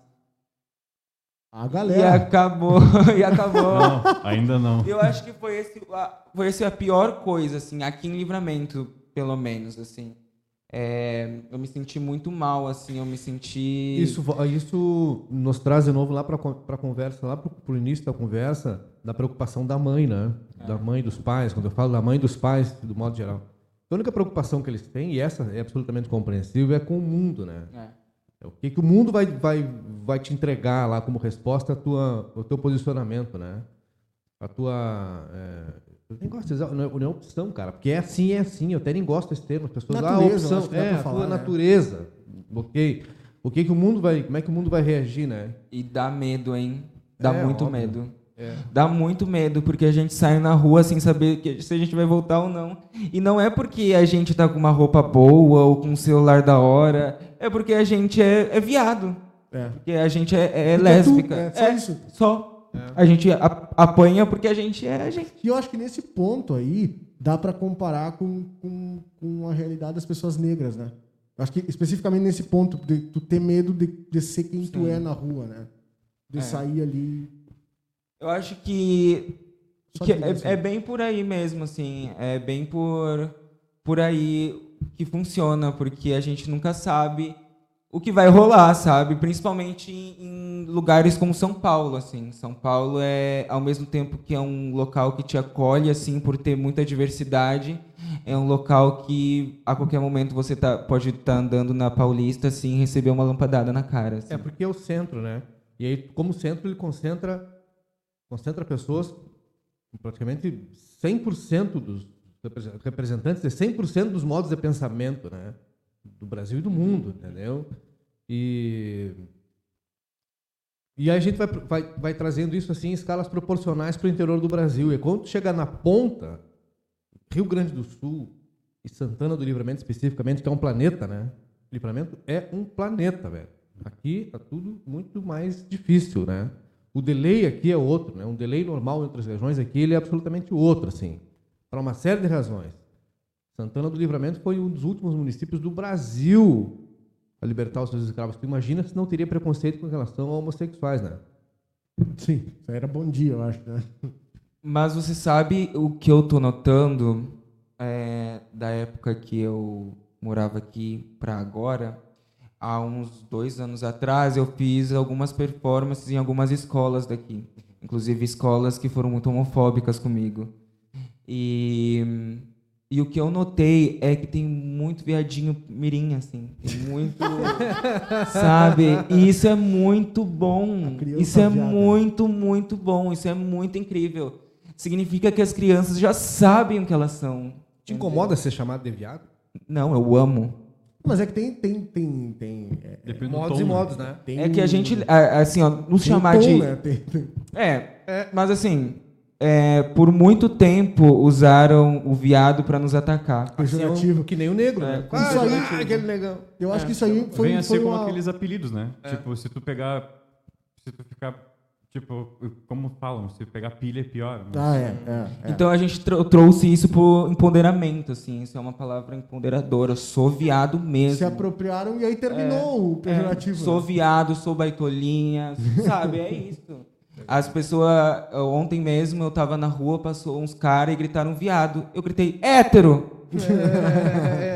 S1: A
S4: E
S1: galera.
S4: acabou, e acabou.
S2: Não, ainda não.
S4: Eu acho que foi esse, a, foi esse a pior coisa, assim, aqui em Livramento, pelo menos, assim. É, eu me senti muito mal, assim, eu me senti...
S3: Isso, isso nos traz de novo lá para a conversa, lá para o início da conversa, da preocupação da mãe, né? Da mãe dos pais. Quando eu falo da mãe dos pais, do modo geral. A única preocupação que eles têm, e essa é absolutamente compreensível, é com o mundo, né?
S4: É.
S3: É O que, que o mundo vai, vai, vai te entregar lá como resposta à tua, ao teu posicionamento, né? A tua. é, eu nem gosto de usar, não é, não é opção, cara, porque é assim, é assim. Eu até nem gosto desse termo. As pessoas ah,
S1: Natureza, eu
S3: opção, é a
S1: falar,
S3: tua
S1: né?
S3: natureza. Ok. O que, que o mundo vai. Como é que o mundo vai reagir, né?
S4: E dá medo, hein? Dá
S3: É,
S4: muito
S3: óbvio.
S4: medo.
S3: É.
S4: Dá muito medo, porque a gente sai na rua sem saber que- se a gente vai voltar ou não. E não é porque a gente tá com uma roupa boa ou com um celular da hora, é porque a gente é, é viado.
S1: É.
S4: Porque a gente é, é
S1: Porque
S4: lésbica.
S1: tu- é, só isso.
S4: Só. A gente apanha porque a gente é a gente.
S1: E eu acho que nesse ponto aí dá para comparar com, com, com a realidade das pessoas negras, né? Eu acho que especificamente nesse ponto de tu ter medo de, de ser quem tu
S4: Sim.
S1: é na rua, né? De
S4: É.
S1: sair ali.
S4: Eu acho que, que é,
S1: assim.
S4: é bem por aí mesmo, assim. É bem por, por aí que funciona, porque a gente nunca sabe o que vai rolar, sabe? Principalmente em, em lugares como São Paulo, assim. São Paulo é, ao mesmo tempo que é um local que te acolhe, assim, por ter muita diversidade, é um local que a qualquer momento você tá, pode estar andando na Paulista, assim, e receber uma lampadada na cara. assim.
S3: É porque é o centro, né? E aí, como centro, ele concentra, concentra pessoas, praticamente 100% dos represen- representantes de 100% dos modos de pensamento, né? Do Brasil e do mundo, entendeu? E e a gente vai, vai, vai trazendo isso assim em escalas proporcionais para o interior do Brasil. E quando tu chega na ponta, Rio Grande do Sul e Santana do Livramento especificamente, que é um planeta, né? Livramento é um planeta, velho. Aqui tá tudo muito mais difícil, né? O delay aqui é outro, né? Um delay normal entre as regiões aqui, ele é absolutamente outro, assim. Para uma série de razões. Santana do Livramento foi um dos últimos municípios do Brasil para libertar os seus escravos. Tu imagina se não teria preconceito com relação a homossexuais, né?
S1: Sim, isso aí era bom dia, eu acho, né?
S4: Mas você sabe o que eu tô notando é, da época que eu morava aqui para agora? Há uns dois anos atrás, eu fiz algumas performances em algumas escolas daqui, inclusive escolas que foram muito homofóbicas comigo. E, e o que eu notei é que tem muito viadinho mirim, assim. Tem muito. sabe? E isso é muito bom. Isso é
S1: viada.
S4: muito, muito bom. Isso é muito incrível. Significa que as crianças já sabem o que elas são.
S3: Te incomoda ser chamado de viado?
S4: Não, eu amo.
S1: Mas é que tem. tem, tem, tem é,
S2: Depende do
S3: Modos
S2: tom,
S3: e
S2: né?
S3: modos, né?
S1: tem
S4: É que a gente, a- assim, ó, nos
S1: tem
S4: chamar
S1: tom,
S4: de.
S1: né? Tem- tem-
S4: É, mas assim, é, por muito tempo usaram o viado para nos atacar.
S1: Pejorativo.
S3: Que nem o negro,
S4: É,
S3: né?
S4: com
S3: Ah,
S1: pejorativo.
S3: aquele negão.
S1: Eu acho que isso aí foi,
S2: Vem a
S1: foi
S2: ser como
S1: uma-
S2: aqueles apelidos, né? Tipo, se tu pegar. Se tu ficar. Tipo, como falam, se pegar pilha é pior. né?
S1: Ah, é, é, é.
S4: Então a gente trou- trouxe isso pro empoderamento, assim. Isso é uma palavra empoderadora. Sou viado mesmo.
S1: Se apropriaram e aí terminou o
S4: É,
S1: pejorativo.
S4: sou
S1: né?
S4: viado, sou baitolinha, sabe? É isso. As pessoas. Ontem mesmo eu tava na rua, passou uns caras e gritaram viado. Eu gritei, hétero!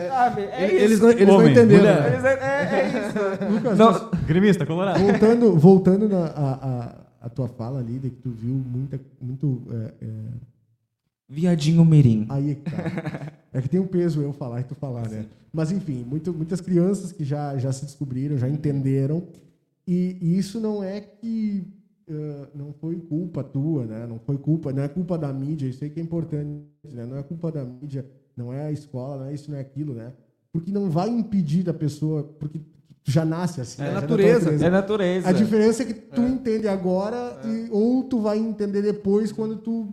S4: Sabe? É isso.
S3: Eles não, eles não
S2: Homem,
S3: entenderam.
S2: mulher.
S3: né?
S4: Eles- é, é isso.
S1: Lucas,
S4: Não,
S2: Gremista, colorado.
S1: voltando, voltando na, a, a, a tua fala ali, de que tu viu muita, muito. é, é,
S4: Viadinho mirim.
S1: aí é que tá. É que tem um peso eu falar e tu falar, né? Mas enfim, muito, muitas crianças que já, já se descobriram, já entenderam. E, e isso não é que. eh, não foi culpa tua, né? Não foi culpa, não é culpa da mídia, isso aí que é importante, né? Não é culpa da mídia, não é a escola, não é isso, não é aquilo, né? Porque não vai impedir da pessoa, porque tu já nasce assim.
S3: É
S1: né? Da
S3: natureza.
S4: É natureza.
S1: A diferença é que tu entende agora e, ou tu vai entender depois quando tu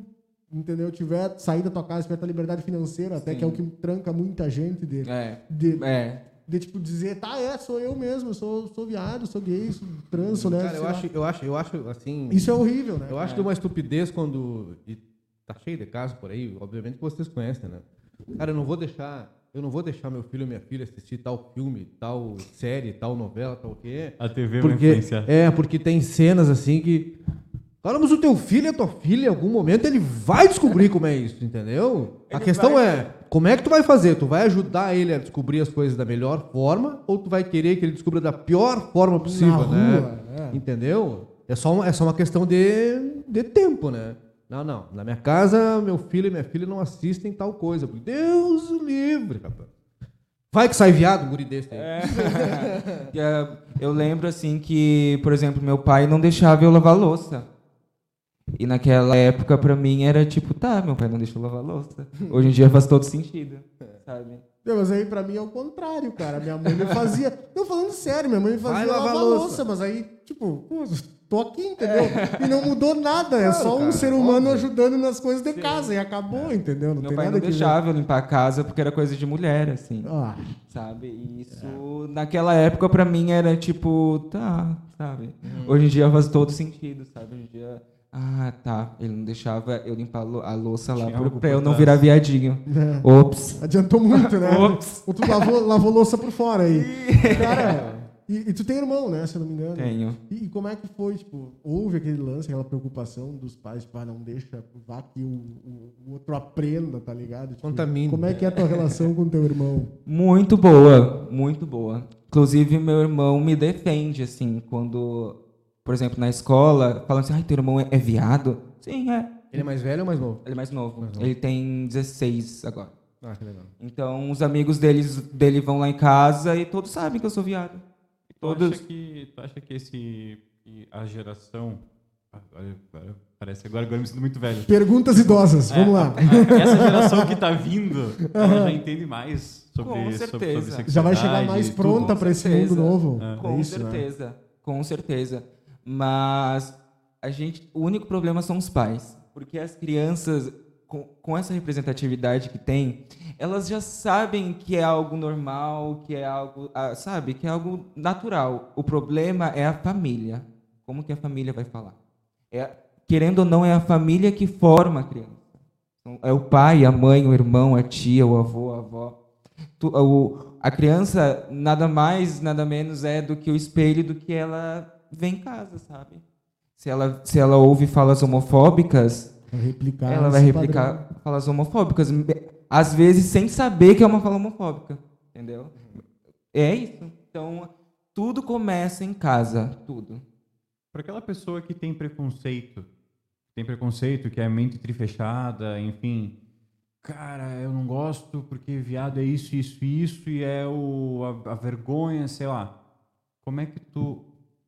S1: entendeu tiver sair da tua casa, tiver tua liberdade financeira, até
S4: Sim.
S1: que é o que tranca muita gente de,
S4: É.
S1: de,
S4: É.
S1: de, tipo dizer, tá, é, sou eu mesmo, sou, sou viado, sou gay, sou trans, sou
S3: Cara, eu acho, eu acho, eu acho assim.
S1: Isso é horrível, né?
S3: Eu acho de uma estupidez quando. E tá cheio de casos por aí, obviamente que vocês conhecem, né? Cara, eu não vou deixar. Eu não vou deixar meu filho ou minha filha assistir tal filme, tal série, tal novela, tal o quê.
S2: A TV vai
S3: Porque,
S2: influenciar.
S3: é, porque tem cenas assim que. Cara, mas o teu filho e a tua filha, em algum momento, ele vai descobrir como é isso, entendeu? a
S4: Ele
S3: questão
S4: vai-
S3: é, como é que tu vai fazer? Tu vai ajudar ele a descobrir as coisas da melhor forma ou tu vai querer que ele descubra da pior forma possível,
S1: Na
S3: né?
S1: rua, é.
S3: Entendeu? É só, uma, é só uma questão de, de tempo, né? Não, não. Na minha casa, meu filho e minha filha não assistem tal coisa. Porque Deus o livre, rapaz. Vai que sai viado, um guri desse aí.
S4: Que, é, Eu lembro assim que, por exemplo, meu pai não deixava eu lavar louça. E naquela época, pra mim, era tipo, tá, meu pai não deixa eu lavar louça. Hoje em dia faz todo sentido, sabe?
S1: Não, mas aí pra mim é o contrário, cara. Minha mãe me fazia. Não, falando sério, minha mãe me fazia
S3: Vai
S1: lavar,
S3: lavar
S1: louça.
S3: louça.
S1: mas aí, tipo, tô aqui, entendeu? E não mudou nada. é só um
S3: cara,
S1: ser humano
S3: óbvio.
S1: ajudando nas coisas de casa e acabou, entendeu? Não
S4: Meu
S1: tem
S4: pai
S1: nada
S4: não deixava eu limpar a casa porque era coisa de mulher, assim.
S1: Ah,
S4: Sabe? E isso, naquela época, pra mim, era tipo, tá, sabe?
S1: Uhum.
S4: Hoje em dia faz todo sentido, sabe? Hoje em dia, ah, tá. Ele não deixava eu limpar a lou- a louça lá
S2: Tinha
S4: pra eu não virar viadinho.
S1: É.
S4: Ops.
S1: adiantou muito, né?
S4: Ops.
S1: Ou tu lavou, lavou louça por fora aí. Cara, e, e tu tem irmão, né? Se eu não me engano.
S4: Tenho.
S1: E, e como é que foi, tipo, houve aquele lance, aquela preocupação dos pais, tipo, ah, não deixa, vá que o, o- o outro aprenda, tá ligado? Tipo,
S3: Contamine.
S1: Como é que é a tua relação com teu irmão?
S4: Muito boa, muito boa. Inclusive, meu irmão me defende, assim, quando, por exemplo, na escola, falam assim, ai, teu irmão é, é viado? Sim, é.
S3: Ele é mais velho ou mais novo?
S4: Ele é mais novo.
S3: Mais novo.
S4: Ele tem 16 agora.
S3: Ah, que legal.
S4: Então, os amigos deles, dele vão lá em casa e todos sabem que eu sou viado.
S2: Tu
S4: Todos.
S2: acha que, tu acha que esse, que a geração... ah, agora- Parece agora, agora eu me sinto muito velho.
S1: Perguntas idosas, vamos lá.
S2: É, a- essa geração que tá vindo, ela já entende mais sobre,
S4: Com
S2: sobre, sobre
S4: certeza.
S2: sexualidade.
S1: Já vai chegar mais pronta para esse
S4: certeza.
S1: mundo novo.
S2: É.
S1: É
S4: Com
S1: isso, né?
S4: certeza, com certeza. Mas a gente, o único problema são os pais, porque as crianças com, com essa representatividade que tem, elas já sabem que é algo normal, que é algo, ah, sabe, que é algo natural. O problema é a família. Como que a família vai falar? É, querendo ou não, é a família que forma a criança. Então, É o pai, a mãe, o irmão, a tia, o avô, a avó. A criança nada mais, nada menos é do que o espelho do que ela vê em casa, sabe? Se ela, se ela ouve falas homofóbicas,
S1: Vai replicar
S4: ela vai replicar
S1: padrão.
S4: falas homofóbicas. Às vezes sem saber que é uma fala homofóbica. Entendeu? É isso. Então, tudo começa em casa. Tudo.
S2: Para aquela pessoa que tem preconceito, tem preconceito, que é mente trifechada, enfim, cara, eu não gosto porque viado é isso, isso, isso e é o, a, a vergonha, sei lá. Como é que tu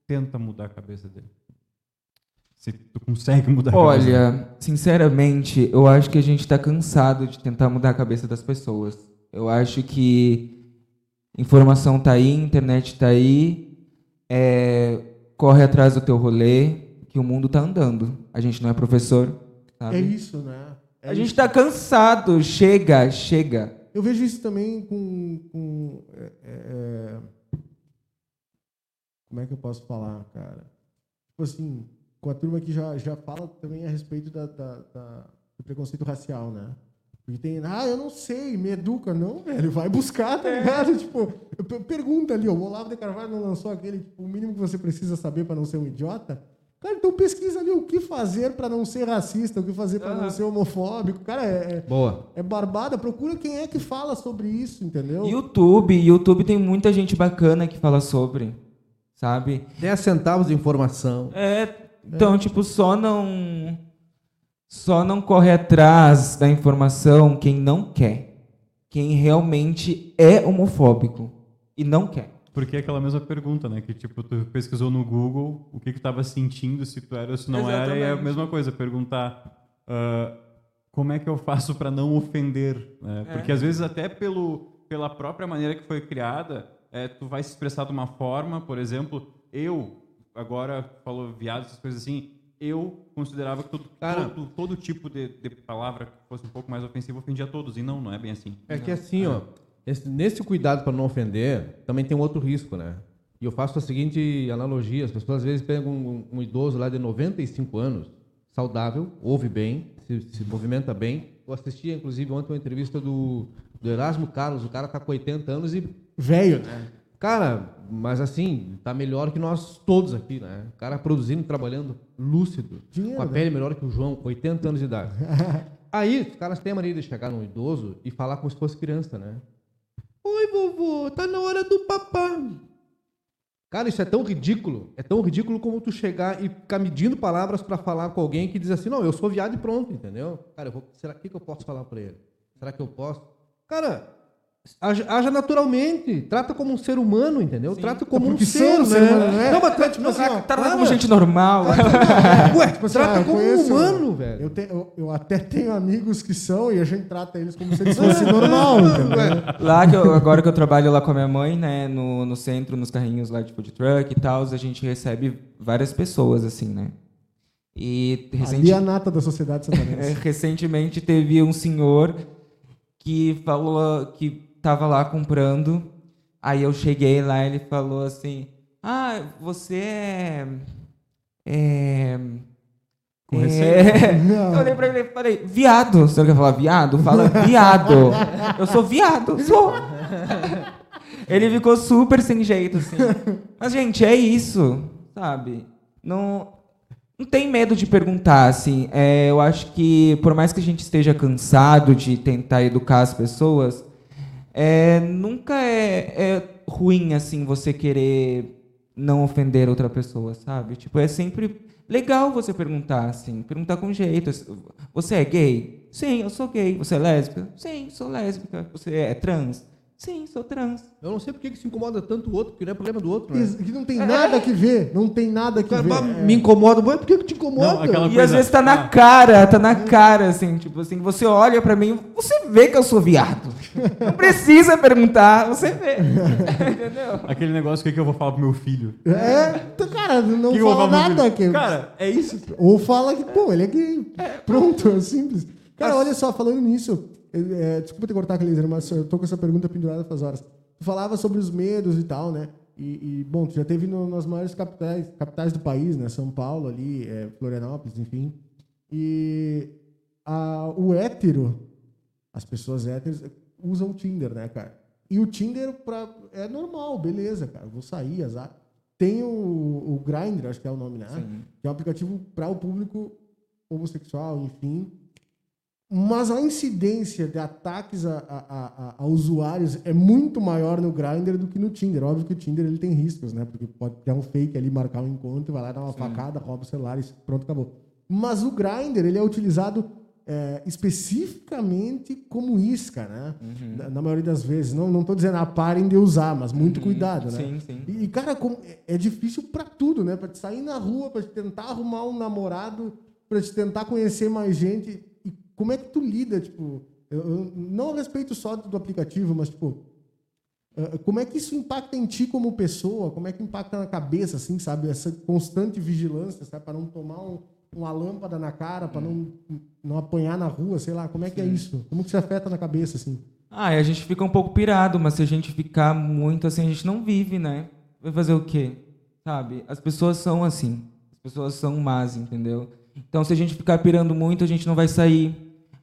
S2: tenta mudar a cabeça dele? Se tu consegue mudar a cabeça.
S4: Olha, sinceramente, eu acho que a gente está cansado de tentar mudar a cabeça das pessoas. Eu acho que informação tá aí, internet tá aí, é, corre atrás do teu rolê, que o mundo tá andando. A gente não é professor, sabe?
S1: É isso, né? É
S4: a gente
S1: isso.
S4: tá cansado, chega, chega.
S1: Eu vejo isso também com. com é, é, como é que eu posso falar, cara? Tipo assim, com a turma que já, já fala também a respeito da, da- da- do preconceito racial, né? Porque tem, ah, eu não sei, me educa. Não, velho, vai buscar, tá ligado? Tipo, eu pe- pergunta ali, ó, o Olavo de Carvalho não lançou aquele, tipo, o mínimo que você precisa saber para não ser um idiota? Cara, então pesquisa ali o que fazer para não ser racista, o que fazer para não
S4: Aham.
S1: ser homofóbico. Cara, é, é-
S3: Boa.
S1: é barbada, procura quem é que fala sobre isso, entendeu?
S4: YouTube, YouTube tem muita gente bacana que fala sobre, sabe?
S3: 10 centavos de informação.
S4: É, então, tipo, só não só não corre atrás da informação quem não quer. Quem realmente é homofóbico e não quer.
S2: Porque é aquela mesma pergunta, né? Que tipo, tu pesquisou no Google o que que tava sentindo, se tu era ou se não era, e é a
S4: Exatamente.
S2: mesma coisa, perguntar ah, como é que eu faço para não ofender, né?
S4: É.
S2: Porque às vezes até pelo, pela própria maneira que foi criada, é, tu vai se expressar de uma forma, por exemplo, eu, agora falou viado, essas coisas assim, eu considerava que todo,
S3: Cara.
S2: todo, todo tipo de, de palavra que fosse um pouco mais ofensiva ofendia todos, e não, não é bem assim.
S3: É que assim, ó, esse- nesse cuidado para não ofender, também tem um outro risco, né? E eu faço a seguinte analogia: as pessoas às vezes pegam um, um idoso lá de 95 anos, saudável, ouve bem, se, se movimenta bem. Eu assisti, inclusive, ontem uma entrevista do, do Erasmo Carlos, o cara tá com 80 anos e
S1: Velho, né?
S3: Cara, mas assim, tá melhor que nós todos aqui, né? O cara produzindo, trabalhando, lúcido,
S1: Dinheiro,
S3: com a
S1: né?
S3: pele melhor que o João, com 80 anos de idade. Aí, os caras têm a mania de chegar num idoso e falar como se fosse criança, né? Oi, vovô, tá na hora do papá. Cara, isso é tão ridículo, é tão ridículo como tu chegar e ficar medindo palavras pra falar com alguém que diz assim, não, eu sou viado e pronto, entendeu? Cara, eu vou, será que, que eu posso falar pra ele? Será que eu posso? Cara, haja, naturalmente, trata como um ser humano, entendeu? Trata como um
S1: porque
S3: ser, né?
S1: ser humano, né?
S3: Não, mas trata,
S1: Tipo
S3: não,
S1: assim, ó,
S4: Trata como gente normal.
S3: Ué, tipo,
S1: assim,
S3: trata
S1: ah, eu
S3: como um humano, velho.
S1: Eu, te- eu- eu até tenho amigos que são e a gente trata eles como se eles fossem normal, entendeu?
S4: Lá que eu- agora que eu trabalho lá com a minha mãe, né, no, no centro, nos carrinhos lá de food truck e tal, a gente recebe várias pessoas assim, né? E
S1: Ali
S4: recenti-
S1: é a nata da sociedade
S4: é,
S1: santanense.
S4: recentemente teve um senhor que falou que tava lá comprando. Aí eu cheguei lá e ele falou assim: "Ah, você é é
S2: Com
S4: é...
S1: receio?
S4: Eu olhei pra ele e falei, viado. Você não quer falar viado? Fala viado. Eu sou viado, sou. Ele ficou super sem jeito, assim. Mas, gente, é isso, sabe? Não, não tem medo de perguntar, assim. É, eu acho que, por mais que a gente esteja cansado de tentar educar as pessoas, é, nunca é, é ruim, assim, você querer não ofender outra pessoa, sabe? Tipo, é sempre legal você perguntar, assim, perguntar com jeito. Você é gay? Sim, eu sou gay. Você é lésbica? Sim, sou lésbica. Você é trans? Sim, sou trans.
S3: Eu não sei por que que se incomoda tanto o outro, porque não é problema do outro, né?
S1: Que não tem nada que ver, não tem nada que
S3: Cara,
S1: ver. É.
S3: Me incomoda, mas por que que te incomoda?
S2: Não,
S4: E
S2: coisa-
S4: às vezes tá na
S2: ah.
S4: cara, tá na cara, assim, tipo assim, você olha pra mim, você vê que eu sou viado. Não precisa perguntar, você vê. Entendeu?
S2: Aquele negócio, o que, que eu vou falar pro meu filho?
S1: É, então, cara, não
S2: que
S1: fala nada. Que...
S2: Cara, é isso.
S1: Ou fala que, pô, ele é gay. Pronto, é simples. Cara, olha só, falando nisso, é, desculpa te cortar, Cleiser, mas eu tô com essa pergunta pendurada faz horas. Tu falava sobre os medos e tal, né? E, e, bom, tu já teve no- nas maiores capitais, capitais do país, né? São Paulo ali, é, Florianópolis, enfim. E a- o hétero, as pessoas héteros, usa o Tinder, né, cara? E o Tinder pra, é normal, beleza, cara. Vou sair, azar. Tem o, o Grindr, acho que é o nome, né?
S4: Sim.
S1: Que é um aplicativo para o público homossexual, enfim. Mas a incidência de ataques a, a- a- a usuários é muito maior no Grindr do que no Tinder. Óbvio que o Tinder ele tem riscos, né? Porque pode ter um fake ali, marcar um encontro, vai lá dar uma facada, rouba o celular e pronto, acabou. Mas o Grindr ele é utilizado é, especificamente como isca, né? Na, na maioria das vezes. Não, não tô dizendo, ah, parem de usar, mas muito cuidado, né?
S4: Sim, sim.
S1: E, cara, como- é- é difícil pra tudo, né? Pra te sair na rua, pra te tentar arrumar um namorado, pra te tentar conhecer mais gente. Como é que tu lida, tipo... Eu, eu não a respeito só do aplicativo, mas, tipo... eh, Como é que isso impacta em ti como pessoa? Como é que impacta na cabeça, assim, sabe? Essa constante vigilância, sabe? Para não tomar um- uma lâmpada na cara, para não, não apanhar na rua, sei lá. Como é que é isso? Como que isso afeta na cabeça, assim?
S4: Ah, a gente fica um pouco pirado, mas se a gente ficar muito assim, a gente não vive, né? Vai fazer o quê? Sabe? As pessoas são assim. As pessoas são más, entendeu? Então, se a gente ficar pirando muito, a gente não vai sair,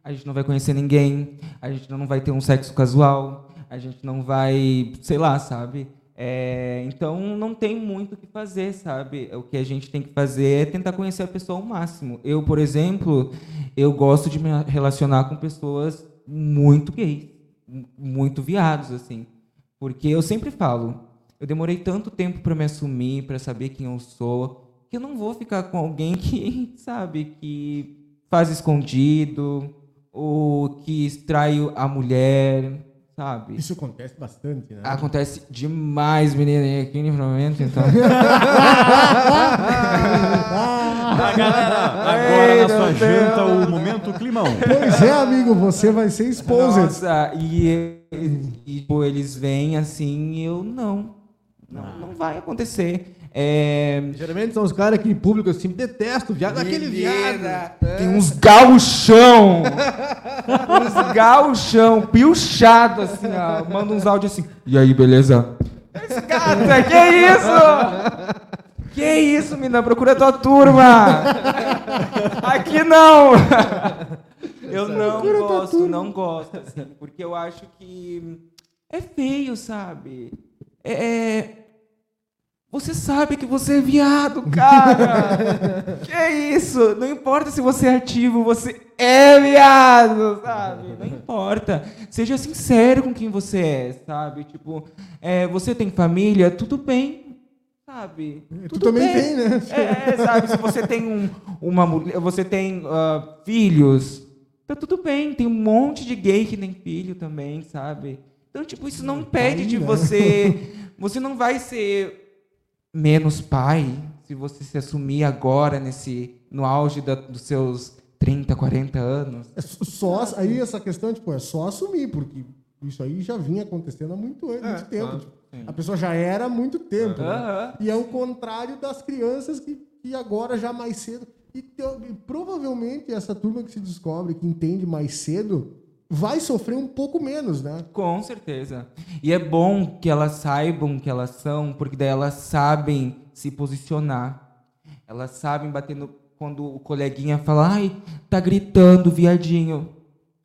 S4: a gente não vai conhecer ninguém, a gente não vai ter um sexo casual, a gente não vai, sei lá, sabe? É, então, não tem muito o que fazer, sabe? O que a gente tem que fazer é tentar conhecer a pessoa ao máximo. Eu, por exemplo, eu gosto de me relacionar com pessoas muito gays muito viados assim, porque eu sempre falo, eu demorei tanto tempo para me assumir, para saber quem eu sou, que eu não vou ficar com alguém que, sabe, que faz escondido ou que extrai a mulher, sabe?
S1: Isso acontece bastante, né?
S4: Acontece demais, menina, aqui no livramento, então.
S2: Ah, galera, agora na sua janta, o momento climão.
S1: Pois é, amigo, você vai ser exposed.
S4: Nossa, e, e tipo, eles vêm assim e eu não. Não, não vai acontecer. É,
S3: Geralmente são os caras que em público assim, detesto o viado, aquele viado. É.
S4: Tem uns gauchão. uns gauchão, piochado, assim, ó. Manda uns áudios assim. E aí, beleza? Esse gata, que isso? Que isso, menina? Procura tua turma. Aqui não. Eu não gosto, não gosto, assim, porque eu acho que é feio, sabe? É, é- Você sabe que você é viado, cara. que isso? Não importa se você é ativo, você é viado, sabe? Não importa. Seja sincero com quem você é, sabe? Tipo, é, você tem família, tudo bem, sabe?
S1: Tu
S4: Tudo
S1: também
S4: bem.
S1: tem, né?
S4: É, sabe? Se você tem um, uma mulher, você tem ah, filhos, tá tudo bem. Tem um monte de gay que tem filho também, sabe? Então, tipo, isso não impede de
S1: né?
S4: você. Você não vai ser menos pai se você se assumir agora nesse no auge da- dos seus 30, 40 anos.
S1: É só, aí essa questão tipo, é só assumir, porque isso aí já vinha acontecendo há muito,
S3: É,
S1: muito tempo. tipo, a pessoa já era há muito tempo. né? E é o contrário das crianças que, que agora já mais cedo. E, e provavelmente essa turma que se descobre, que entende mais cedo, vai sofrer um pouco menos, né?
S4: Com certeza. E é bom que elas saibam que elas são, porque daí elas sabem se posicionar. Elas sabem bater no. Quando o coleguinha fala, ai, tá gritando, viadinho.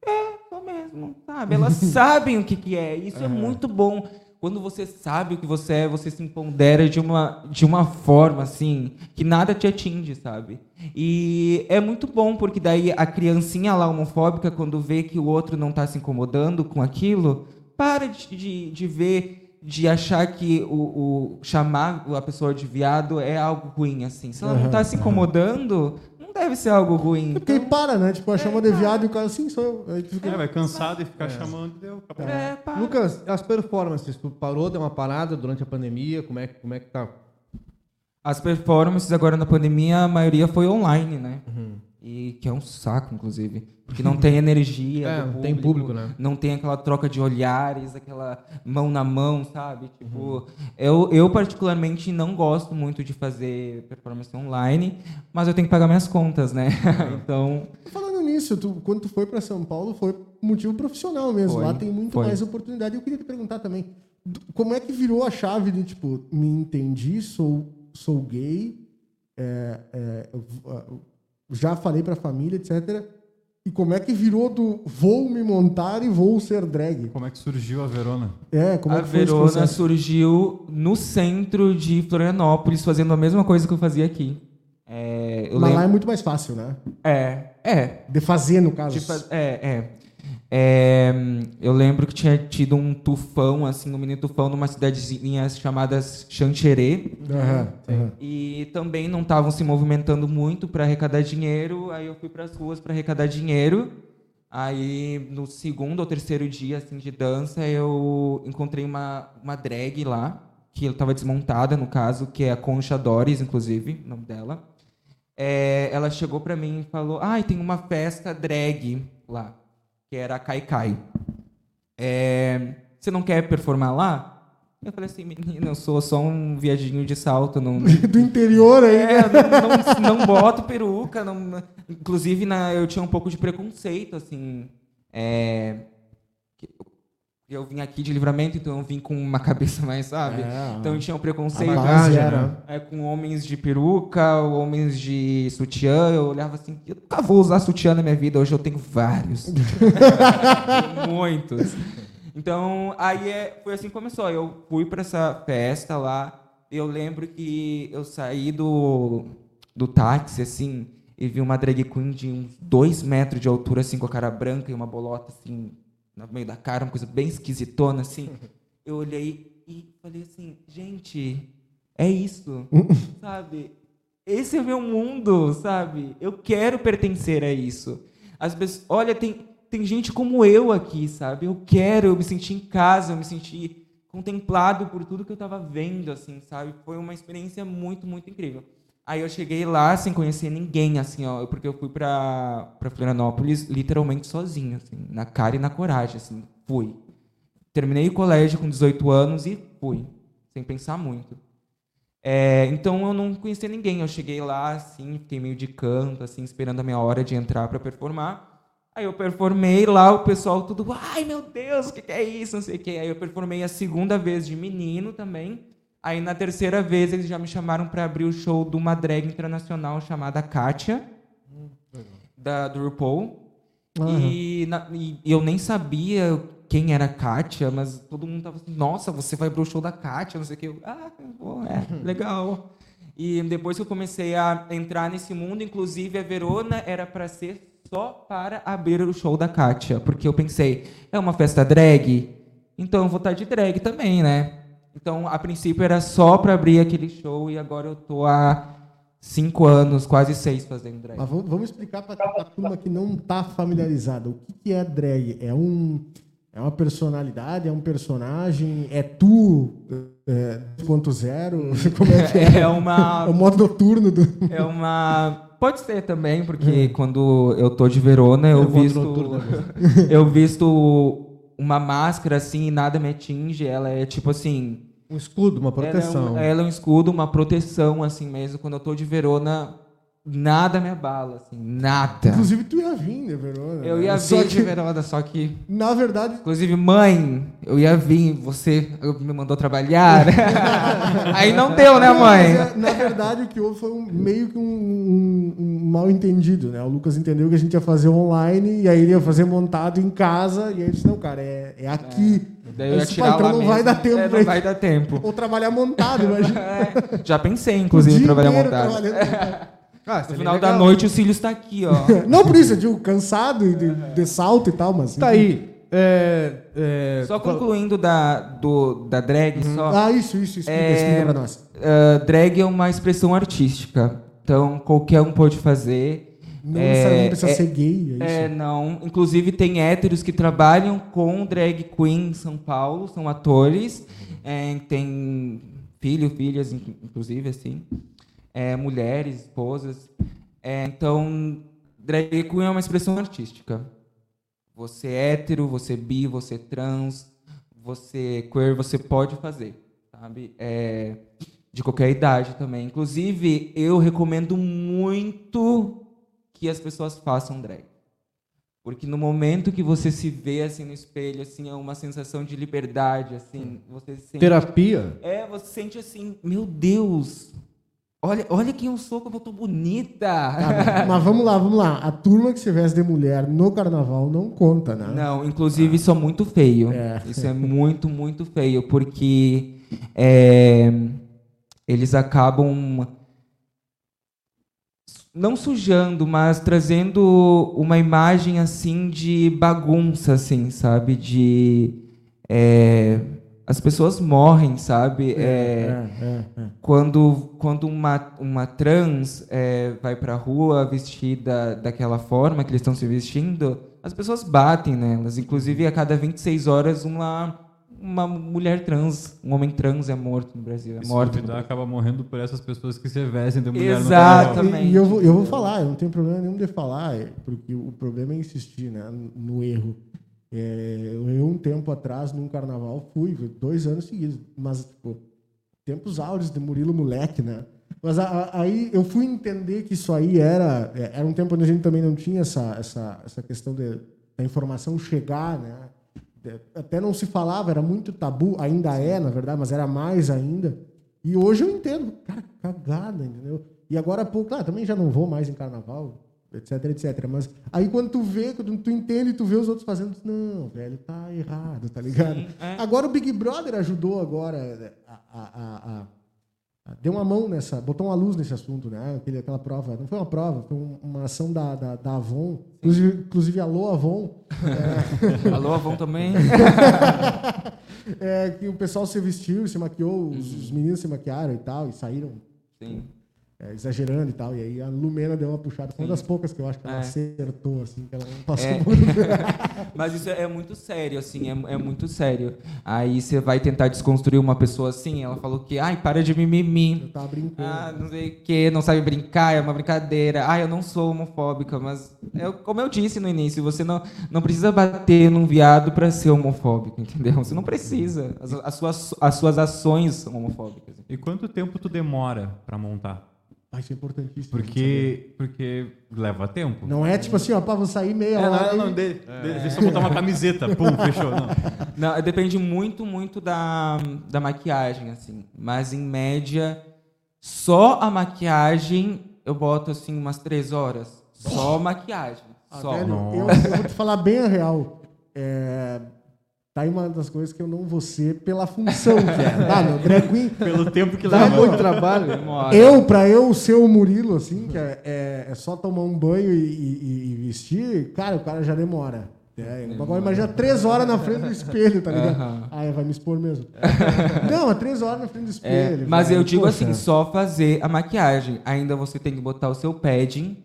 S4: É, tô mesmo, sabe? Elas sabem o que, que é. Isso é muito bom. Quando você sabe o que você é, você se empodera de uma, de uma forma, assim, que nada te atinge, sabe? E é muito bom, porque daí a criancinha lá homofóbica, quando vê que o outro não está se incomodando com aquilo, para de, de, de ver, de achar que o, o chamar a pessoa de viado é algo ruim, assim. Se ela não está se incomodando, deve ser algo ruim.
S1: É porque aí para, né? Tipo, a chama de viado e o cara, sim, sou eu. Aí fica,
S2: É, vai cansado e ficar chamando, deu. acabou.
S4: É, para.
S3: Lucas, as performances, tu parou, deu uma parada durante a pandemia, como é, que- como é que tá?
S4: As performances agora na pandemia, a maioria foi online, né? E que é um saco, inclusive. Porque não tem energia.
S3: É,
S4: do
S3: não tem público, né?
S4: Não tem aquela troca de olhares, aquela mão na mão, sabe? Tipo, eu, eu particularmente não gosto muito de fazer performance online, mas eu tenho que pagar minhas contas, né? então,
S1: Falando nisso, tu, quando tu foi para São Paulo, foi motivo profissional mesmo.
S4: Foi,
S1: Lá tem muito
S4: foi.
S1: mais oportunidade. Eu queria te perguntar também, do- como é que virou a chave de, tipo, me entendi, sou, sou gay, é, é, já falei pra família, etc. E como é que virou do vou me montar e vou ser drag?
S2: Como é que surgiu a Verona?
S1: É, como
S4: a
S1: é que foi
S4: Verona surgiu no centro de Florianópolis, fazendo a mesma coisa que eu fazia aqui. É, eu
S1: Mas lá é
S4: lembro-
S1: muito mais fácil, né?
S4: é, é,
S1: De fazer, no caso.
S4: de faz- é, é. É, eu lembro que tinha tido um tufão, assim, um mini tufão numa cidadezinha chamada Xanxerê.
S1: Aham, aham.
S4: E também não estavam se movimentando muito para arrecadar dinheiro. Aí eu fui para as ruas para arrecadar dinheiro. Aí no segundo ou terceiro dia assim de dança eu encontrei uma, uma drag lá que ela estava desmontada no caso que é a Concha Doris inclusive o nome dela. É, ela chegou para mim e falou: "Ai, tem uma festa drag lá que era a Kai Kai. É, você não quer performar lá?" Eu falei assim, menina, eu sou só um viadinho de salto, não,
S1: Do interior aí.
S4: é, não, não, não boto peruca. Não, inclusive, na, eu tinha um pouco de preconceito, assim. É, eu vim aqui de livramento, então eu vim com uma cabeça mais, sabe?
S1: É,
S4: então eu tinha um preconceito
S3: bagagem,
S1: era-
S3: né?
S4: é, com homens de peruca, homens de sutiã. Eu olhava assim, eu nunca vou usar sutiã na minha vida, hoje eu tenho vários. Muitos. Então, aí é, foi assim que começou. Eu fui para essa festa lá. Eu lembro que eu saí do, do táxi, assim, e vi uma drag queen de uns dois metros de altura, assim, com a cara branca e uma bolota, assim, no meio da cara, uma coisa bem esquisitona, assim. Eu olhei e falei assim, gente, é isso, sabe? Esse é meu mundo, sabe? Eu quero pertencer a isso. As pessoas, olha, tem, tem gente como eu aqui, sabe? Eu quero, eu me senti em casa, eu me senti contemplado por tudo que eu estava vendo, assim, sabe? Foi uma experiência muito, muito incrível. Aí eu cheguei lá sem conhecer ninguém, assim, ó, porque eu fui pra, pra Florianópolis literalmente sozinho, assim, na cara e na coragem, assim, fui. Terminei o colégio com 18 anos e fui, sem pensar muito. É, então eu não conhecia ninguém. Eu cheguei lá, assim, fiquei meio de canto, assim, esperando a minha hora de entrar para performar. Aí eu performei lá, o pessoal tudo, ai meu Deus, o que, que é isso? Não sei o que. Aí eu performei a segunda vez de menino também. Aí na terceira vez eles já me chamaram para abrir o show de uma drag internacional chamada Katia, da, do RuPaul. E, na- e eu nem sabia quem era a Kátia, mas todo mundo tava assim, nossa, você vai pro show da Kátia, não sei o que. Eu, ah, pô, é, legal. E depois que eu comecei a entrar nesse mundo, inclusive a Verona era para ser só para abrir o show da Kátia, porque eu pensei, é uma festa drag, então eu vou estar de drag também, né? Então, a princípio era só para abrir aquele show e agora eu tô há cinco anos, quase seis fazendo drag.
S1: Mas vamos, explicar para a turma que não está familiarizada. O que, é drag? É um é uma personalidade? É um personagem? É tu é, 2.0? Como é que é?
S4: É uma
S1: É o modo noturno do.
S4: É uma. Pode ser também, porque quando eu tô de Verona, eu
S3: É o modo
S4: visto.
S3: noturno
S4: eu visto uma máscara assim e nada me atinge. Ela é tipo assim.
S3: Um escudo, uma proteção.
S4: Ela é, um, ela é um escudo, uma proteção, assim mesmo. Quando eu tô de Verona, nada me abala, assim, nada.
S1: Inclusive, tu ia vir, né, Verona?
S4: Eu ia
S1: Só
S4: vir de Verona, só que.
S1: Na verdade,
S4: Inclusive, mãe, eu ia vir, você me mandou trabalhar. Aí não deu, né, mãe?
S1: mas é, na verdade, o que houve foi um- meio que um, um- um mal entendido, né? O Lucas entendeu que a gente ia fazer online e aí ele ia fazer montado em casa e aí ele disse, não, cara, é, é aqui.
S4: Daí eu ia tirar
S1: "Pá, então não
S4: mesmo.
S1: vai dar tempo
S4: É, não vai dar tempo.
S1: Ou trabalhar montado, imagina.
S4: É, já pensei, inclusive, em trabalhar montado.
S3: Ah,
S4: No
S3: seria
S4: final
S3: legal.
S4: da noite, o Cílio está aqui, ó.
S1: Não por isso, eu digo, cansado e de, de salto e tal, mas...
S3: Tá aí. É, é,
S4: Só concluindo da, do, da drag, só.
S1: Ah, isso, isso, explica,
S4: É,
S1: explica pra nós.
S4: ah, drag é uma expressão artística. Então, qualquer um pode fazer.
S1: Não
S4: é,
S1: necessariamente precisa
S4: é-
S1: ser gay, é isso?
S4: É, não. Inclusive, tem héteros que trabalham com drag queen em São Paulo, são atores. É, tem filho, filhas, in- inclusive, assim. É, mulheres, esposas. É, então, drag queen é uma expressão artística. Você é hétero, você é bi, você é trans, você é queer, você pode fazer, sabe? É, de qualquer idade também. Inclusive, eu recomendo muito que as pessoas façam drag. Porque no momento que você se vê assim no espelho, assim, é uma sensação de liberdade, assim, você se sente
S3: Terapia.
S4: é, você sente assim, meu Deus, Olha, olha quem eu sou, como eu tô bonita.
S1: Tá, mas vamos lá, vamos lá. A turma que se veste de mulher no carnaval não conta, né?
S4: Não, inclusive isso é muito feio.
S1: É.
S4: Isso é muito, muito feio, porque é, eles acabam não sujando, mas trazendo uma imagem assim de bagunça, assim, sabe? De é, as pessoas morrem, sabe? É,
S1: é, é.
S4: quando quando uma, uma trans é, vai pra rua vestida daquela forma que eles estão se vestindo, as pessoas batem nelas. Inclusive, a cada 26 horas, uma, uma mulher trans, um homem trans é morto no Brasil. É
S2: Se
S4: morto. no
S2: duvidar,
S4: Brasil.
S2: acaba morrendo por essas pessoas que se vestem de mulher carnaval.
S1: E, e eu, vou, eu vou falar, eu não tenho problema nenhum de falar, é, porque o problema é insistir né, no erro. É, eu, um tempo atrás, num carnaval, fui, dois anos seguidos, mas, tipo, tempos áureos de Murilo Moleque, né? Mas a- a- aí eu fui entender que isso aí era, é, era um tempo onde a gente também não tinha essa, essa, essa questão de, da informação chegar, né? Até não se falava, era muito tabu, ainda é, na verdade, mas era mais ainda. E hoje eu entendo, cara, cagada, entendeu? E agora, pô, claro, também já não vou mais em carnaval, etc, etc. Mas aí quando tu vê, quando tu entende, tu vê os outros fazendo, não, velho, tá errado, tá ligado?
S4: Sim, é.
S1: Agora o Big Brother ajudou agora a, a- a- a- deu uma mão nessa, botou uma luz nesse assunto, né? Aquele, aquela prova, não foi uma prova, foi um- uma ação da, da, da Avon, inclusive, inclusive alô Avon,
S4: Alô, Avon também?
S1: é, que o pessoal se vestiu, se maquiou, os, os meninos se maquiaram e tal, e saíram
S4: Sim.
S1: É, exagerando e tal. E aí a Lumena deu uma puxada. Foi uma das poucas que eu acho que ela
S4: É.
S1: acertou, assim, que ela não passou
S4: É.
S1: muito.
S4: Mas isso é muito sério, assim, é, é muito sério. Aí você vai tentar desconstruir uma pessoa assim, ela falou que, ai, para de mimimi.
S1: Eu tava brincando.
S4: Ah, não sei o que, não sabe brincar, é uma brincadeira. Ah, eu não sou homofóbica, mas é como eu disse no início, você não, não precisa bater num viado pra ser homofóbico, entendeu? Você não precisa. As, as suas, as suas ações são homofóbicas.
S2: E quanto tempo tu demora pra montar?
S1: Ah, isso é importantíssimo.
S2: Porque, porque leva tempo.
S1: Não é tipo assim, ó, pá, vou sair meia
S2: É,
S1: hora.
S2: não, não,
S1: e-
S2: de, de- deixa eu só botar uma camiseta, pum, fechou. Não.
S4: Não, depende muito, muito da, da maquiagem, assim. Mas, em média, só a maquiagem eu boto, assim, umas três horas. Só maquiagem.
S1: Ah,
S4: Só.
S1: velho, eu, eu vou te falar bem a real. É, tá aí uma das coisas que eu não vou ser pela função que é. Tá, meu, drag queen.
S2: Pelo tempo que
S3: Dá
S2: leva.
S3: muito trabalho.
S1: Eu, pra eu ser o Murilo, assim, que é, é- é só tomar um banho e, e- e vestir, cara, o cara já demora. É, imagina três horas na frente do espelho, tá ligado?
S4: Aham.
S1: Ah, vai me expor mesmo. Não, é três horas na frente do
S4: É,
S1: espelho.
S4: mas
S1: velho,
S4: eu digo
S1: poxa.
S4: assim, só fazer a maquiagem. Ainda você tem que botar o seu padding,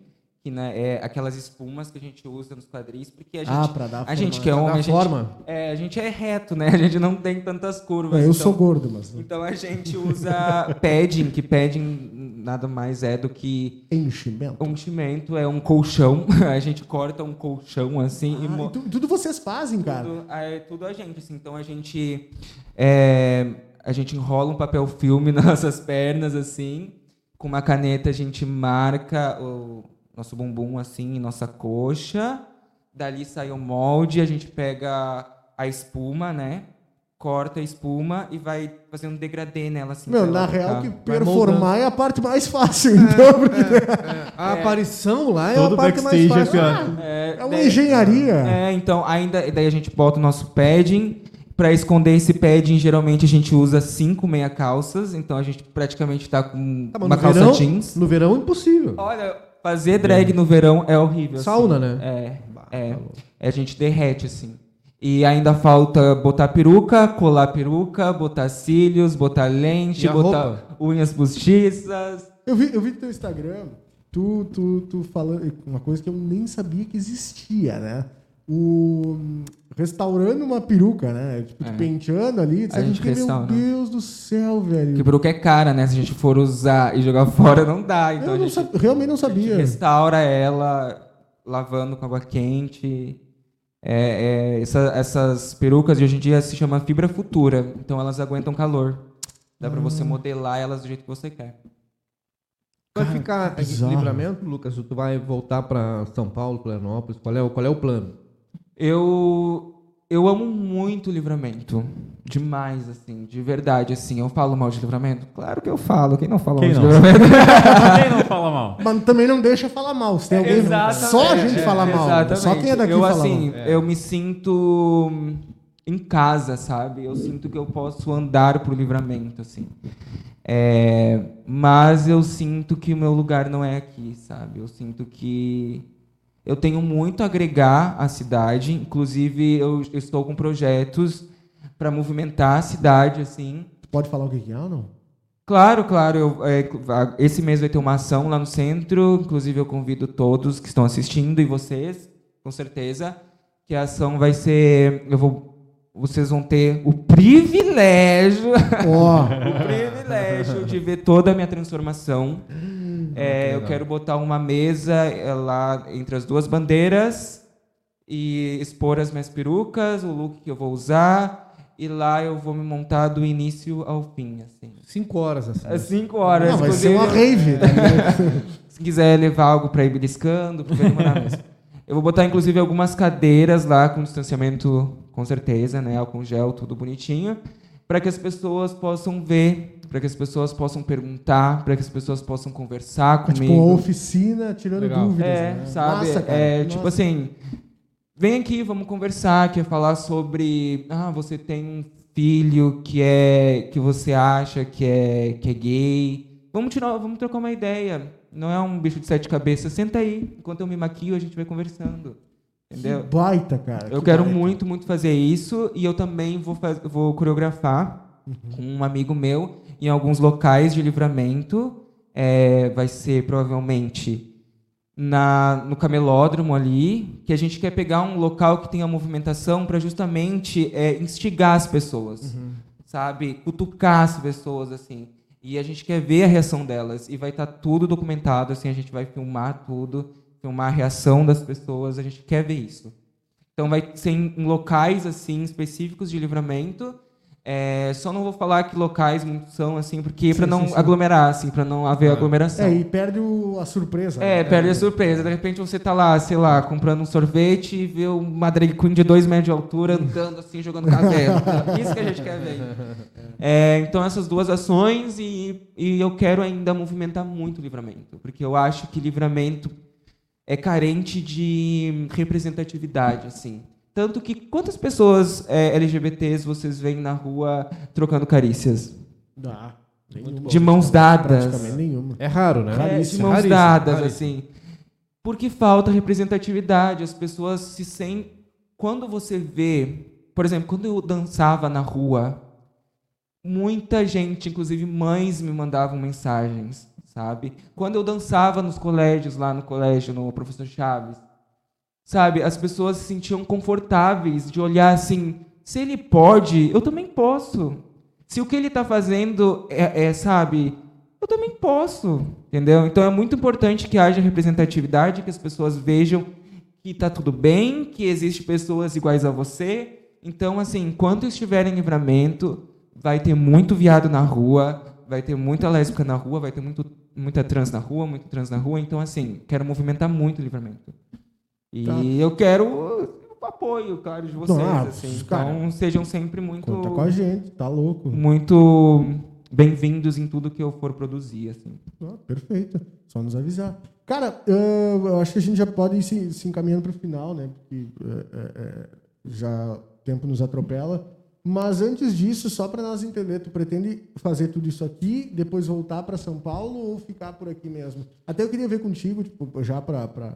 S4: que né, é aquelas espumas que a gente usa nos quadris, porque a gente,
S1: Ah, pra dar
S4: a gente
S1: forma-
S4: que é
S3: pra dar
S4: homem, a gente,
S3: forma.
S4: é, a gente é reto, né? A gente não tem tantas curvas.
S1: É, eu
S4: então-
S1: sou gordo, mas
S4: Então a gente usa padding, que padding nada mais é do que
S1: enchimento.
S4: um enchimento, é um colchão. A gente corta um colchão assim e
S1: Ah,
S4: mo-
S1: e tu- tudo vocês fazem, cara.
S4: tudo, é tudo a gente. assim. Então a gente é, a gente enrola um papel filme nas nossas pernas assim, com uma caneta a gente marca o nosso bumbum assim, nossa coxa. Dali sai o molde, a gente pega a espuma, né? Corta a espuma e vai fazer um degradê nela assim.
S1: Meu, na real, que performar é a parte mais fácil, então. porque
S3: A aparição lá é
S2: Todo
S3: a parte mais
S2: backstage
S3: fácil.
S2: aqui, ó.
S4: É,
S1: É uma
S4: daí-
S1: engenharia.
S4: É, então, ainda daí a gente bota o nosso padding. Pra esconder esse padding, geralmente a gente usa cinco meia calças. Então a gente praticamente tá com
S3: Tá, mas
S4: uma
S3: no
S4: calça
S3: verão,
S4: jeans.
S3: No verão, impossível.
S4: Olha, fazer drag no verão é horrível.
S3: Sauna,
S4: assim.
S3: né?
S4: É,
S3: Bah,
S4: é.
S3: louco.
S4: A gente derrete, assim. E ainda falta botar peruca, colar peruca, botar cílios, botar lente, botar
S3: roupa?
S4: unhas postiças.
S1: Eu vi, eu vi no teu Instagram, tu, tu, tu falando uma coisa que eu nem sabia que existia, né? O restaurando uma peruca, né? Tipo, te
S4: É.
S1: penteando ali.
S4: A gente
S1: meu
S4: restaura.
S1: Deus do céu, velho.
S4: Porque peruca é cara, né? Se a gente for usar e jogar fora, não dá. Então
S1: eu não
S4: gente
S1: realmente não
S4: A gente
S1: sabia.
S4: restaura ela lavando com água quente. É, é, essa- essas perucas de hoje em dia se chama fibra futura, então elas aguentam calor. Dá pra
S1: Ah.
S4: você modelar elas do jeito que você quer.
S3: Vai ficar
S1: que
S3: em livramento, Lucas? Ou tu vai voltar para São Paulo, Florianópolis? Qual é, qual é o plano?
S4: Eu eu amo muito livramento. Demais, assim, de verdade, assim. Eu falo mal de livramento? Claro que eu falo. Quem não fala
S2: Quem
S4: mal
S2: não?
S4: de livramento?
S2: Quem não fala mal?
S1: Mas também não deixa falar mal. Se tem alguém.
S4: Exatamente,
S1: Só a gente
S4: é,
S1: fala mal.
S4: exatamente.
S1: Só quem é daqui
S4: eu,
S1: fala
S4: assim,
S1: mal.
S4: Eu me sinto em casa, sabe? Eu sinto que eu posso andar pro livramento, assim. É, mas eu sinto que o meu lugar não é aqui, sabe? Eu sinto que eu tenho muito a agregar à cidade. Inclusive, eu eu estou com projetos para movimentar a cidade, assim.
S1: Pode falar o que é ou não?
S4: Claro, claro. eu- é, esse mês vai ter uma ação lá no centro. Inclusive, eu convido todos que estão assistindo e vocês, com certeza, que a ação vai ser. Eu vou, vocês vão ter o privilégio,
S1: Ó,
S4: o privilégio de ver toda a minha transformação. É, eu quero botar uma mesa é, lá entre as duas bandeiras e expor as minhas perucas, o look que eu vou usar. E lá eu vou me montar do início ao fim, assim.
S3: Cinco horas, assim.
S4: Às 5 horas.
S1: não, vai ser uma rave. né?
S4: Se quiser levar algo para ir beliscando, porque. Eu vou botar, inclusive, algumas cadeiras lá com distanciamento, com certeza, né? Álcool gel, tudo bonitinho. Para que as pessoas possam ver, para que as pessoas possam perguntar, para que as pessoas possam conversar
S1: É tipo
S4: comigo.
S1: uma oficina tirando
S3: Legal.
S1: dúvidas.
S4: É,
S1: né?
S4: sabe?
S1: Massa, cara.
S4: é,
S1: Nossa.
S4: tipo assim, vem aqui, vamos conversar, quer falar sobre, ah, você tem um filho que é que você acha que é que é gay. Vamos tirar, vamos trocar uma ideia. Não é um bicho de sete cabeças. Senta aí, enquanto eu me maquio, a gente vai conversando. Entendeu?
S1: Que baita, cara.
S4: Eu
S1: que
S4: quero
S1: baita.
S4: muito, muito fazer isso e eu também vou, faz, vou coreografar com um amigo meu em alguns locais de livramento. É, vai ser provavelmente na, no camelódromo ali, que a gente quer pegar um local que tenha movimentação para justamente é, instigar as pessoas, sabe? Cutucar as pessoas, assim. E a gente quer ver a reação delas. E vai estar tudo documentado, assim, a gente vai filmar tudo, filmar a reação das pessoas, a gente quer ver isso. Então vai ser em locais assim específicos de livramento. É, só não vou falar que locais muito são assim, porque para não
S1: sim, sim.
S4: aglomerar, assim, para não haver aglomeração.
S1: É, e perde o- a surpresa.
S4: É,
S1: né?
S4: perde a surpresa. De repente você tá lá, sei lá, comprando um sorvete e vê uma drag queen de dois metros de altura andando assim, jogando cabelo. Isso que a gente quer ver. É, então essas duas ações e, e eu quero ainda movimentar muito o livramento, porque eu acho que livramento é carente de representatividade, assim. Tanto que quantas pessoas é, LGBTs vocês veem na rua trocando carícias?
S1: Dá. Nenhuma.
S4: De mãos dadas.
S1: Praticamente nenhuma.
S3: É raro, né?
S4: É, de mãos
S3: raríssimo,
S4: dadas,
S3: raríssimo.
S4: assim. Porque falta representatividade. As pessoas se sentem. Quando você vê. Por exemplo, quando eu dançava na rua, muita gente, inclusive mães, me mandavam mensagens, sabe? Quando eu dançava nos colégios, lá no colégio, no Professor Chaves, sabe? As pessoas se sentiam confortáveis de olhar assim. Se ele pode, eu também posso. Se o que ele está fazendo é, é, sabe, eu também posso, entendeu? Então é muito importante que haja representatividade, que as pessoas vejam que está tudo bem, que existem pessoas iguais a você. Então, assim, enquanto estiver em livramento, vai ter muito viado na rua, vai ter muita lésbica na rua, vai ter muito, muita trans na rua, muito trans na rua. Então, assim, quero movimentar muito o livramento. E
S1: Tá.
S4: eu quero o apoio, claro, de vocês. Assim.
S1: cara,
S4: então, sejam sempre muito
S1: Conta com a gente, tá louco.
S4: muito bem-vindos em tudo que eu for produzir, assim.
S1: Ah, perfeito. Só nos avisar. Cara, eu acho que a gente já pode ir se, se encaminhando para o final, né? Porque é, é, é, já o tempo nos atropela. Mas antes disso, só para nós entender, tu pretende fazer tudo isso aqui, depois voltar para São Paulo ou ficar por aqui mesmo? Até eu queria ver contigo, tipo, já para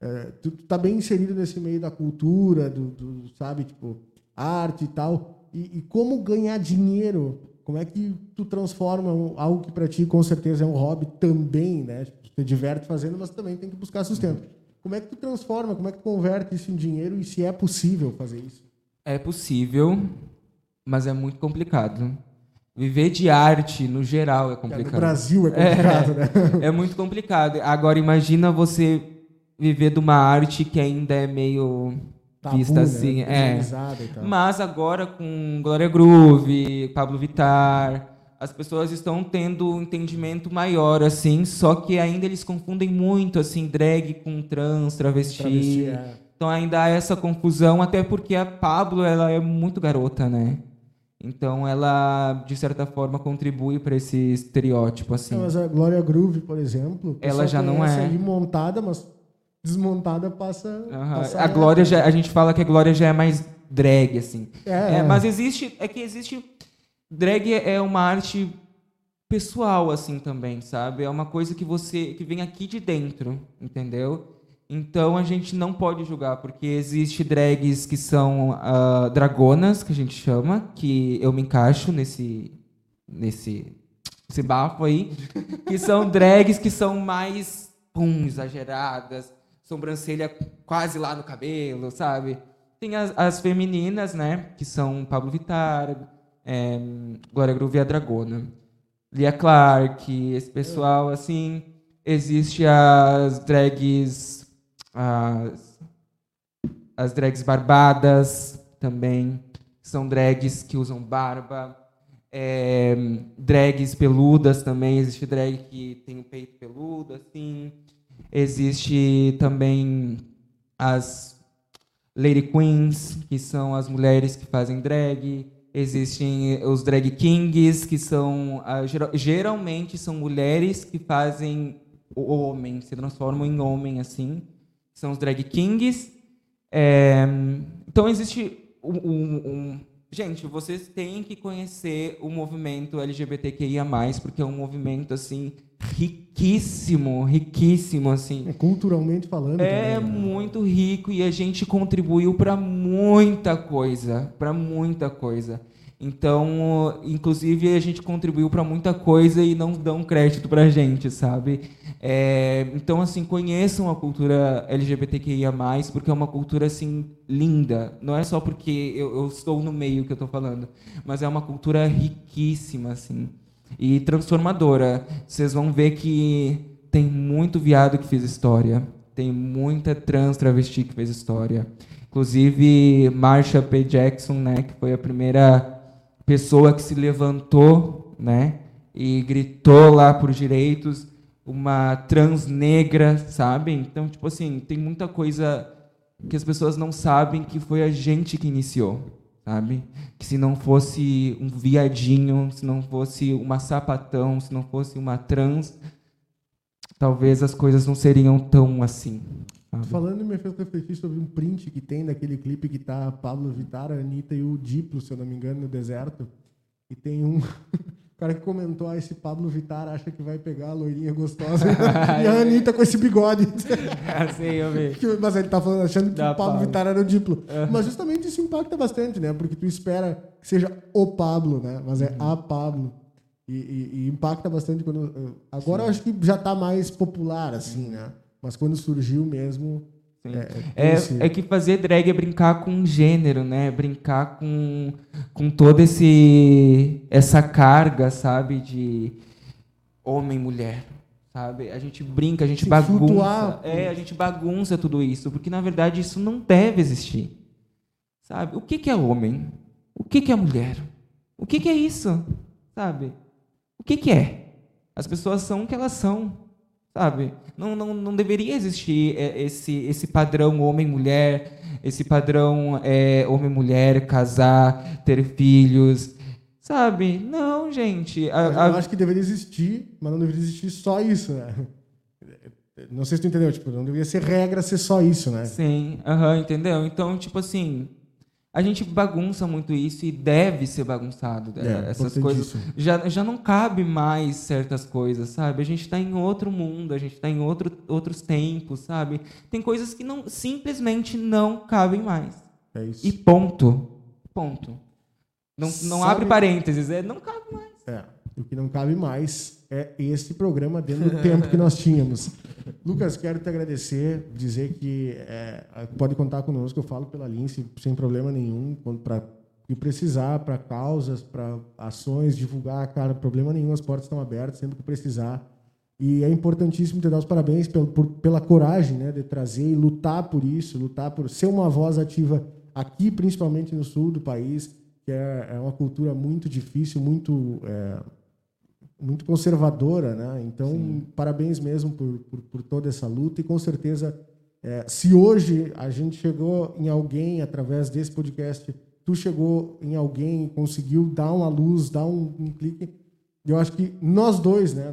S1: é, tu, tu tá bem inserido nesse meio da cultura, do, do, sabe, tipo, arte e tal. E, e como ganhar dinheiro? Como é que tu transforma algo que para ti com certeza é um hobby também, né? Tipo, te diverte fazendo, mas também tem que buscar sustento. Como é que tu transforma? Como é que tu converte isso em dinheiro e se é possível fazer isso?
S4: É possível, mas é muito complicado. Viver de arte, no geral, é
S1: Cara, no
S4: complicado.
S1: Brasil é complicado, né?
S4: É muito complicado. Agora, imagina você viver de uma arte que ainda é meio
S1: Tabu,
S4: vista
S1: né?
S4: assim. É.
S1: E tal.
S4: Mas agora com Glória Groove, Pablo Vittar, as pessoas estão tendo um entendimento maior, assim, só que ainda eles confundem muito, assim, drag com trans, travesti.
S1: Travesti, é.
S4: Então ainda há essa confusão, até porque a Pablo ela é muito garota, né? Então ela, de certa forma, contribui para esse estereótipo, assim.
S1: Mas a Glória Groove, por exemplo,
S4: Ela já não é.
S1: ali montada, mas desmontada passa.
S4: Aham.
S1: passa
S4: A Glória já, a gente fala que a Glória já é mais drag, assim.
S1: É,
S4: É, mas existe, é que existe, drag é uma arte pessoal, assim, também, sabe? É uma coisa que você, que vem aqui de dentro, entendeu? Então a gente não pode julgar, porque existe drags que são ah, dragonas, que a gente chama, que eu me encaixo nesse, nesse, esse bafo aí, que são drags que são mais, pum, exageradas, sobrancelha quase lá no cabelo, sabe? Tem as, as femininas, né? Que são Pablo Vittar, é, Glória Groove e a Dragona. Lia Clark, esse pessoal, assim. Existe as drags... As, as drags barbadas também. São drags que usam barba. É, drags peludas também. Existe drag que tem o peito peludo, assim. Existe também as Lady Queens, que são as mulheres que fazem drag. Existem os drag kings, que são geral- geralmente são mulheres que fazem o homem, se transformam em homem assim. São os drag kings. É, então existe um, um- um- gente, vocês têm que conhecer o movimento LGBTQIA+, porque é um movimento assim riquíssimo, riquíssimo assim.
S1: É, culturalmente falando.
S4: É
S1: também, né?
S4: muito rico e a gente contribuiu para muita coisa, para muita coisa. Então, inclusive a gente contribuiu para muita coisa e não dão crédito para a gente, sabe? É, então, assim, conheçam a cultura LGBTQIA+, porque é uma cultura, assim, linda. Não é só porque eu, eu estou no meio que eu estou falando, mas é uma cultura riquíssima, assim, e transformadora. Vocês vão ver que tem muito viado que fez história, tem muita trans travesti que fez história. Inclusive, Marsha P. Jackson, né, que foi a primeira pessoa que se levantou, né, e gritou lá por direitos, uma trans negra, sabe? Então, tipo assim, tem muita coisa que as pessoas não sabem que foi a gente que iniciou, sabe? Que se não fosse um viadinho, se não fosse uma sapatão, se não fosse uma trans, talvez as coisas não seriam tão assim. Sabe?
S1: Falando me fez refletir sobre um print que tem daquele clipe que tá Pablo Vittar, a Anitta e o Diplo, se eu não me engano, no deserto. E tem um cara que comentou, ah, esse Pablo Vittar acha que vai pegar a loirinha gostosa. e a Anitta com esse bigode.
S4: assim, eu vi.
S1: Mas ele tá falando, achando que
S4: Da
S1: o Pablo
S4: Pablo.
S1: Vittar era o Diplo. Mas justamente isso impacta bastante, né? Porque tu espera que seja o Pablo, né? Mas é a Pablo. E, e- e impacta bastante quando. eh, Agora eu acho que já tá mais popular, assim, né? Mas quando surgiu mesmo. É,
S4: É, é que fazer drag é brincar com gênero, né? Brincar com, com toda esse essa carga, sabe, de homem mulher, sabe? A gente brinca, a gente
S1: Sim,
S4: bagunça,
S1: flutuar.
S4: é, a gente bagunça tudo isso, porque na verdade isso não deve existir. Sabe? O que que é homem? O que que é mulher? O que que é isso? Sabe? O que que é? As pessoas são o que elas são, sabe? Não, não, não deveria existir é, esse, esse padrão homem-mulher, esse padrão é, homem-mulher, casar, ter filhos, sabe? Não, gente. A-
S1: Eu
S4: a-
S1: acho que deveria existir, mas não deveria existir só isso, né? Não sei se tu entendeu, tipo, não deveria ser regra ser só isso, né?
S4: Sim, aham, entendeu? Então, tipo assim, a gente bagunça muito isso e deve ser bagunçado.
S1: É,
S4: essas coisas. Já, já não cabe mais certas coisas, sabe? A gente está em outro mundo, a gente está em outro, outros tempos, sabe? Tem coisas que não simplesmente não cabem mais.
S1: É isso.
S4: E ponto. Ponto. Não, não
S1: Sabe-
S4: abre parênteses, é não cabe mais.
S1: É, o que não cabe mais é esse programa dentro do tempo que nós tínhamos. Lucas, quero te agradecer, dizer que é, pode contar conosco, eu falo pela Lince, sem problema nenhum, para que precisar, para causas, para ações, divulgar, cara, problema nenhum, as portas estão abertas sempre que precisar. E é importantíssimo te dar os parabéns pelo- por- pela coragem né, de trazer e lutar por isso, lutar por ser uma voz ativa aqui, principalmente no sul do país, que é, é uma cultura muito difícil, muito, é, muito conservadora. Né? Então, parabéns mesmo por, por, por toda essa luta e com certeza É, se hoje a gente chegou em alguém através desse podcast, tu chegou em alguém e conseguiu dar uma luz, dar um, um clique, eu acho que nós dois, né,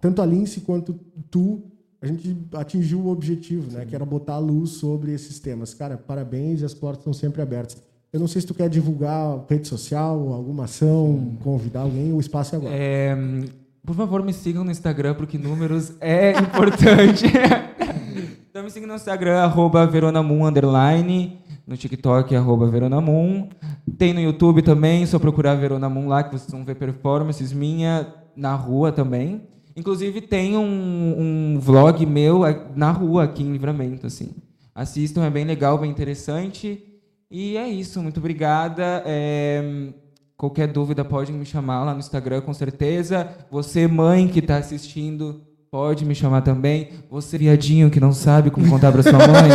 S1: tanto a Lince quanto tu, a gente atingiu o objetivo, né, que era botar a luz sobre esses temas. Cara, parabéns as portas estão sempre abertas. Eu não sei se tu quer divulgar rede social, alguma ação, convidar alguém, o espaço é agora.
S4: É, por favor, me sigam no Instagram, porque números é importante. então me sigam no Instagram, arroba veronamoon, underline. No TikTok, arroba veronamoon. Tem no YouTube também, só procurar Verona Moon lá, que vocês vão ver performances minha na rua também. Inclusive, tem um, um vlog meu a- na rua, aqui em Livramento, assim. Assistam, é bem legal, bem interessante. E é isso, muito obrigada. É, Qualquer dúvida pode me chamar lá no Instagram, com certeza. Você, mãe que está assistindo, pode me chamar também. Você, viadinho que não sabe como contar para sua mãe,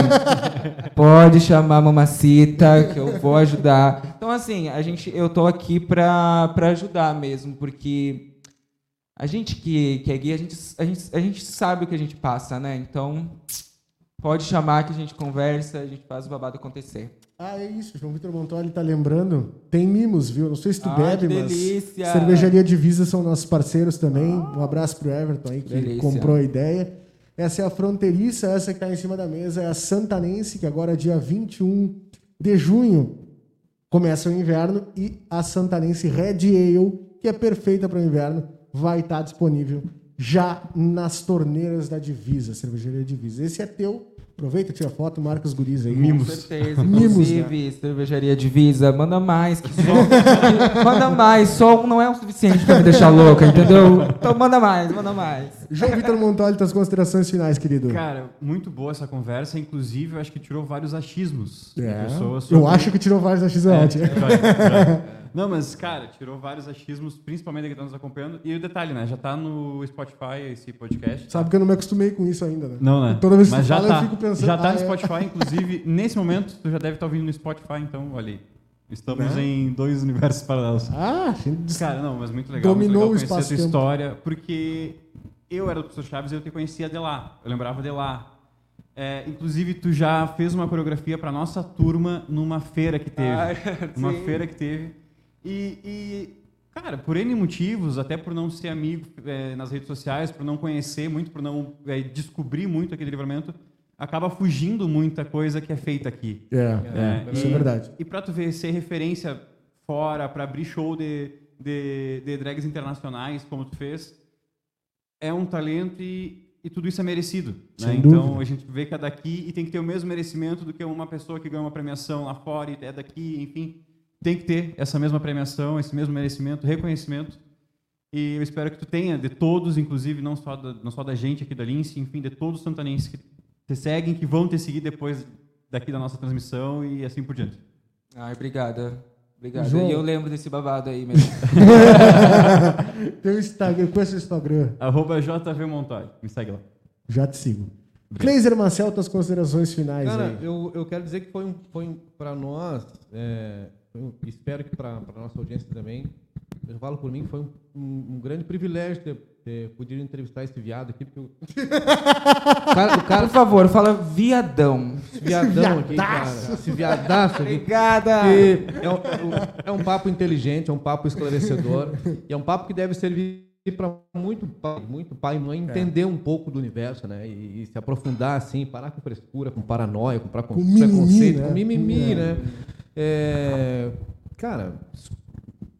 S4: pode chamar a mamacita, que eu vou ajudar. Então, assim, a gente, eu tô aqui para ajudar mesmo, porque a gente que, que é gay, a gente, a, gente, a gente sabe o que a gente passa, né? Então, pode chamar que a gente conversa, a gente faz o babado acontecer.
S1: Ah, é isso. João Vitor Montoli tá lembrando. Tem mimos, viu? Não sei se tu
S4: Ai,
S1: bebe, mas
S4: delícia!
S1: Cervejaria Divisa são nossos parceiros também. Um abraço pro Everton aí que
S4: Delícia.
S1: comprou a ideia. Essa é a fronteiriça, essa que tá em cima da mesa é a Santanense, que agora dia 21 de junho começa o inverno e a Santanense Red Ale, que é perfeita para o inverno, vai estar disponível já nas torneiras da Divisa, Cervejaria Divisa. Esse é teu. Aproveita, tira foto, marca os guris aí.
S4: Com certeza.
S1: Mimos,
S4: Inclusive, cervejaria Divisa, manda mais. que só- manda mais. Só um não é o suficiente pra me deixar louca, entendeu? Então manda mais, manda mais.
S1: João Vitor Montoli, tuas considerações finais, querido.
S2: Cara, muito boa essa conversa. Inclusive, eu acho que tirou vários achismos de
S1: É.
S2: pessoas.
S1: Eu
S2: sobre-
S1: acho que tirou vários da
S2: É, vai, vai. Não, mas, cara, tirou vários achismos, principalmente que estão nos acompanhando. E o detalhe, né? Já tá no Spotify esse podcast.
S1: Sabe que eu não me acostumei com isso ainda, né?
S2: Não, né?
S1: Toda vez que
S2: Mas já
S1: fala,
S2: tá,
S1: eu fico pensando.
S2: Já tá
S1: ah,
S2: no
S1: é.
S2: Spotify, inclusive, nesse momento, tu já deve estar ouvindo no Spotify, então, olha aí. Estamos
S1: Né?
S2: em dois universos paralelos.
S1: Ah, gente,
S2: Cara, não, mas muito legal.
S1: Dominou o
S2: muito legal conhecer a tua
S1: espaço-tempo.
S2: história, porque eu era do Professor Chaves e eu te conhecia de lá. Eu lembrava de lá. É, inclusive, tu já fez uma coreografia para nossa turma numa feira que teve.
S4: Ah,
S2: uma feira que teve. E, e, cara, por N motivos, até por não ser amigo é, nas redes sociais, por não conhecer muito, por não é, descobrir muito aquele livramento, acaba fugindo muita coisa que é feita aqui.
S1: É,
S2: É,
S1: é, isso
S2: e-
S1: é verdade.
S2: E pra tu ver, ser referência fora, pra abrir show de, de, de drags internacionais, como tu fez, é um talento e, e tudo isso é merecido. Né? Então a gente vê que é daqui e tem que ter o mesmo merecimento do que uma pessoa que ganha uma premiação lá fora e é daqui, enfim. Tem que ter essa mesma premiação, esse mesmo merecimento, reconhecimento. E eu espero que tu tenha, de todos, inclusive, não só da, não só da gente aqui da Lince, enfim, de todos os santanenses que te seguem, que vão te seguir depois daqui da nossa transmissão e assim por diante.
S4: Ai, obrigada. Obrigada.
S1: João.
S4: E eu lembro desse babado aí mesmo.
S1: Teu Instagram, eu conheço o Instagram,
S2: Arroba JV Montoya. Me segue lá.
S1: já te sigo. Cleiser Marcel, tuas considerações finais
S3: Cara,
S1: aí.
S3: eu, eu quero dizer que foi, um, foi um, para nós, é, um- espero que para a nossa audiência também, eu falo por mim, foi um, um- um grande privilégio ter, ter podido entrevistar esse viado aqui, porque o cara, o cara
S4: Por favor, fala viadão.
S3: Esse viadão aqui, cara, esse viadaço aqui,
S4: Obrigada.
S3: que é um, é um papo inteligente, é um papo esclarecedor, e é um papo que deve servir para muito pai, muito pai e mãe entender um pouco do universo, né? E, e se aprofundar assim, parar com frescura, com paranoia, com,
S1: Com
S3: preconceito,
S1: mimimi, né?
S3: com mimimi,
S1: É.
S3: né? É, cara,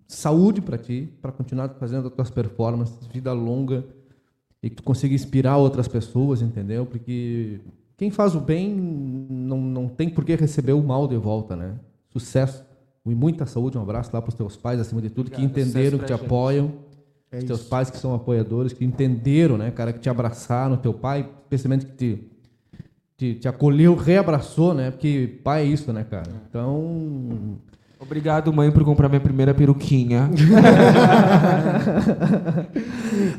S3: saúde para ti, para continuar fazendo as tuas performances, vida longa e que tu consiga inspirar outras pessoas, entendeu? Porque quem faz o bem não, não tem por que receber o mal de volta, né? Sucesso e muita saúde, um abraço lá para os teus pais, acima de tudo, que
S4: Obrigado,
S3: entenderam,
S4: sucesso
S3: que te
S4: gente.
S3: apoiam.
S1: É
S3: os teus
S1: isso.
S3: pais que são apoiadores, que entenderam, né, cara, que te abraçaram, teu pai, especialmente que te, te, te acolheu, reabraçou, né? Porque pai é isso, né, cara? Então,
S4: Obrigado, mãe, por comprar minha primeira peruquinha.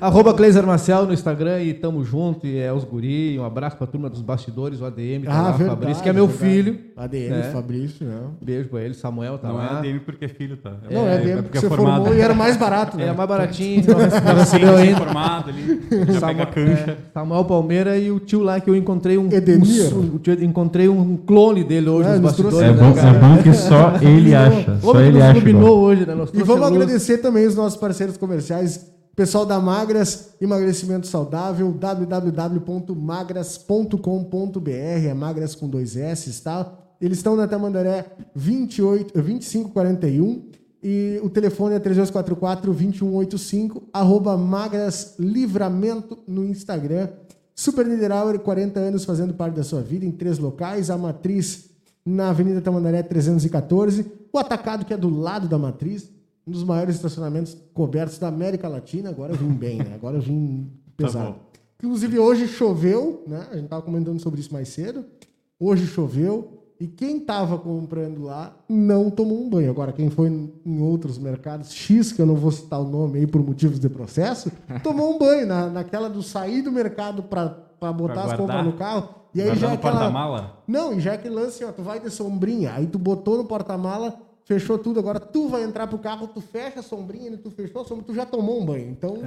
S3: Arroba Cleiser Marcel no Instagram e tamo junto. E é os guri. Um abraço pra turma dos bastidores, o ADM, tá
S1: Ah,
S3: lá,
S1: verdade,
S3: Fabrício, que é meu
S1: verdade.
S3: filho.
S1: ADM,
S3: É.
S1: Fabrício, né?
S3: Beijo pra ele, Samuel tá
S2: Não é
S3: lá.
S2: ADM porque é filho, tá?
S1: Não, é ADM
S2: porque
S1: porque
S2: é
S1: você
S2: formado.
S1: formou e era mais barato, né?
S3: É mais baratinho, não não recebeu ainda.
S2: formado ali, já pega a cancha.
S3: é, Samuel Palmeira e o tio lá que eu encontrei um.
S1: Edemir.
S3: um- o tio- encontrei um clone dele hoje
S1: É,
S3: nos bastidores.
S2: É
S3: né,
S2: bom,
S3: cara?
S2: é bom que só ele acha.
S3: Que nos
S2: acha.
S3: iluminou hoje, né? Nos
S1: E vamos agradecer também os nossos parceiros comerciais, pessoal da Magras, emagrecimento saudável, www.magras.com.br, é magras com dois S, tá? Eles estão na Tamandaré 28, 2541 e o telefone é 3244-2185, arroba Magras Livramento no Instagram. Super Niederauer, 40 anos fazendo parte da sua vida em três locais, a matriz na Avenida Tamandaré 314, o atacado que é do lado da matriz, um dos maiores estacionamentos cobertos da América Latina. Agora eu vim bem, né? Agora eu vim pesado.
S2: bom.
S1: Inclusive hoje choveu, né? A gente estava comentando sobre isso mais cedo. Hoje choveu e quem estava comprando lá não tomou um banho. Agora, quem foi em outros mercados X, que eu não vou citar o nome aí por motivos de processo, tomou um banho na, naquela do sair do mercado para botar
S2: Pra
S1: as compras no carro. E aí
S2: Guardar
S1: já é aquela,
S2: porta-mala?
S1: não, e já é aquele lance, ó, tu vai de sombrinha, aí tu botou no porta-mala, fechou tudo, agora tu vai entrar pro carro, tu fecha a sombrinha, tu fechou a sombrinha, tu já tomou um banho. Então,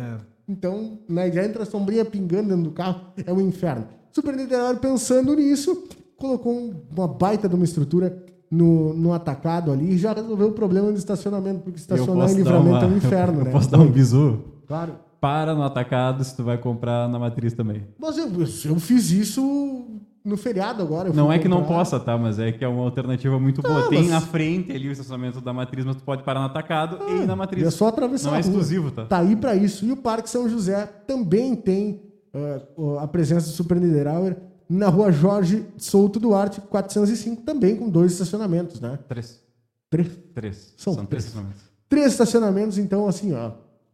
S1: então né, já entra a sombrinha pingando dentro do carro, é um inferno. Super Niterói, pensando nisso, colocou um- uma baita de uma estrutura no, no atacado ali e já resolveu o problema do estacionamento, porque estacionar em livramento
S2: uma-
S1: é um inferno,
S2: eu
S1: né?
S2: Posso dar um bizu?
S1: Claro.
S2: Para no atacado se tu vai comprar na matriz também.
S1: Mas eu, eu fiz isso no feriado agora.
S2: Não é que não
S1: comprar.
S2: possa, tá? Mas é que é uma alternativa muito boa.
S1: Ah,
S2: Tem
S1: mas-
S2: na frente ali o estacionamento da matriz, mas tu pode parar no atacado e ir na matriz.
S1: E é só atravessar
S2: Não
S1: a
S2: é
S1: rua.
S2: exclusivo, tá?
S1: Tá aí para isso. E o Parque São José também tem o- a presença do Super Niederauer na rua Jorge Souto Duarte, 405, também com dois estacionamentos, né?
S2: Três.
S1: Três,
S2: Três.
S1: São
S2: três
S1: três.
S2: estacionamentos.
S1: três estacionamentos, então, assim, ó.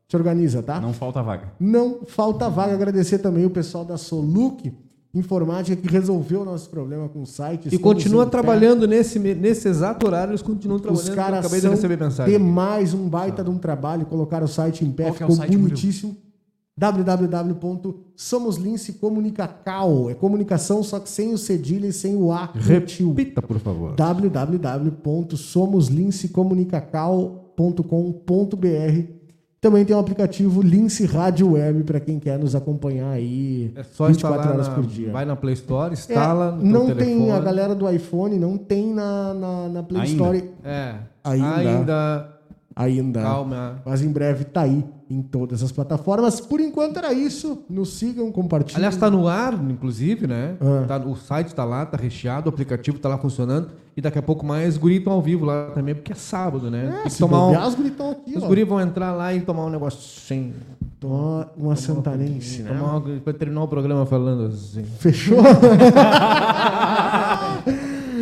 S1: Se organiza, tá?
S2: Não falta vaga.
S1: Não falta vaga. Agradecer também o pessoal da Soluc Informática que resolveu o nosso problema com o site.
S3: E continua
S1: pé.
S3: trabalhando nesse, nesse exato horário, eles continuam
S1: Os
S3: trabalhando. eu
S1: caras
S3: acabei de receber mensagem.
S1: demais, um baita de um trabalho. Colocaram o site em pé,
S2: Qual é o
S1: ficou
S2: site, Murilo?
S1: bonitíssimo. www.somoslince comunicacal. É comunicação, só que sem o cedilha e sem o A.
S3: Repita, por favor.
S1: www.somoslincecomunicacal.com.br Também tem o aplicativo Lince Rádio Web para quem quer nos acompanhar aí
S3: É só
S1: 24
S3: instalar
S1: horas
S3: na-
S1: por dia.
S3: Vai na Play Store,
S1: É,
S3: instala no teu
S1: não
S3: telefone.
S1: tem a galera do iPhone, não tem na, na, na Play
S2: Ainda.
S1: Store
S3: É.
S1: Ainda.
S3: Ainda.
S1: ainda.
S3: Calma.
S1: Mas em breve tá aí em todas as plataformas. Por enquanto era isso. Nos sigam, compartilhem.
S3: Aliás, está no ar, inclusive, né?
S1: Ah.
S3: Tá- o site está lá, tá recheado, o aplicativo tá lá funcionando. E daqui a pouco mais guri estão ao vivo lá também, porque é sábado, né?
S1: É, se
S3: tomar um,
S1: bobear, os gritão aqui,
S3: os
S1: ó.
S3: guri vão entrar lá e tomar um negócio sem.
S1: Tomar uma santanense, né?
S3: Tomar uma, vai terminar o programa falando assim.
S1: Fechou?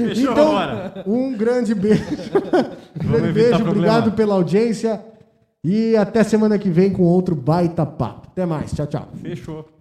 S2: Fechou,
S1: então,
S2: bora.
S1: um grande beijo. um grande beijo,
S2: problema.
S1: obrigado pela audiência. E até semana que vem com outro baita papo. Até mais. Tchau, tchau.
S2: Fechou.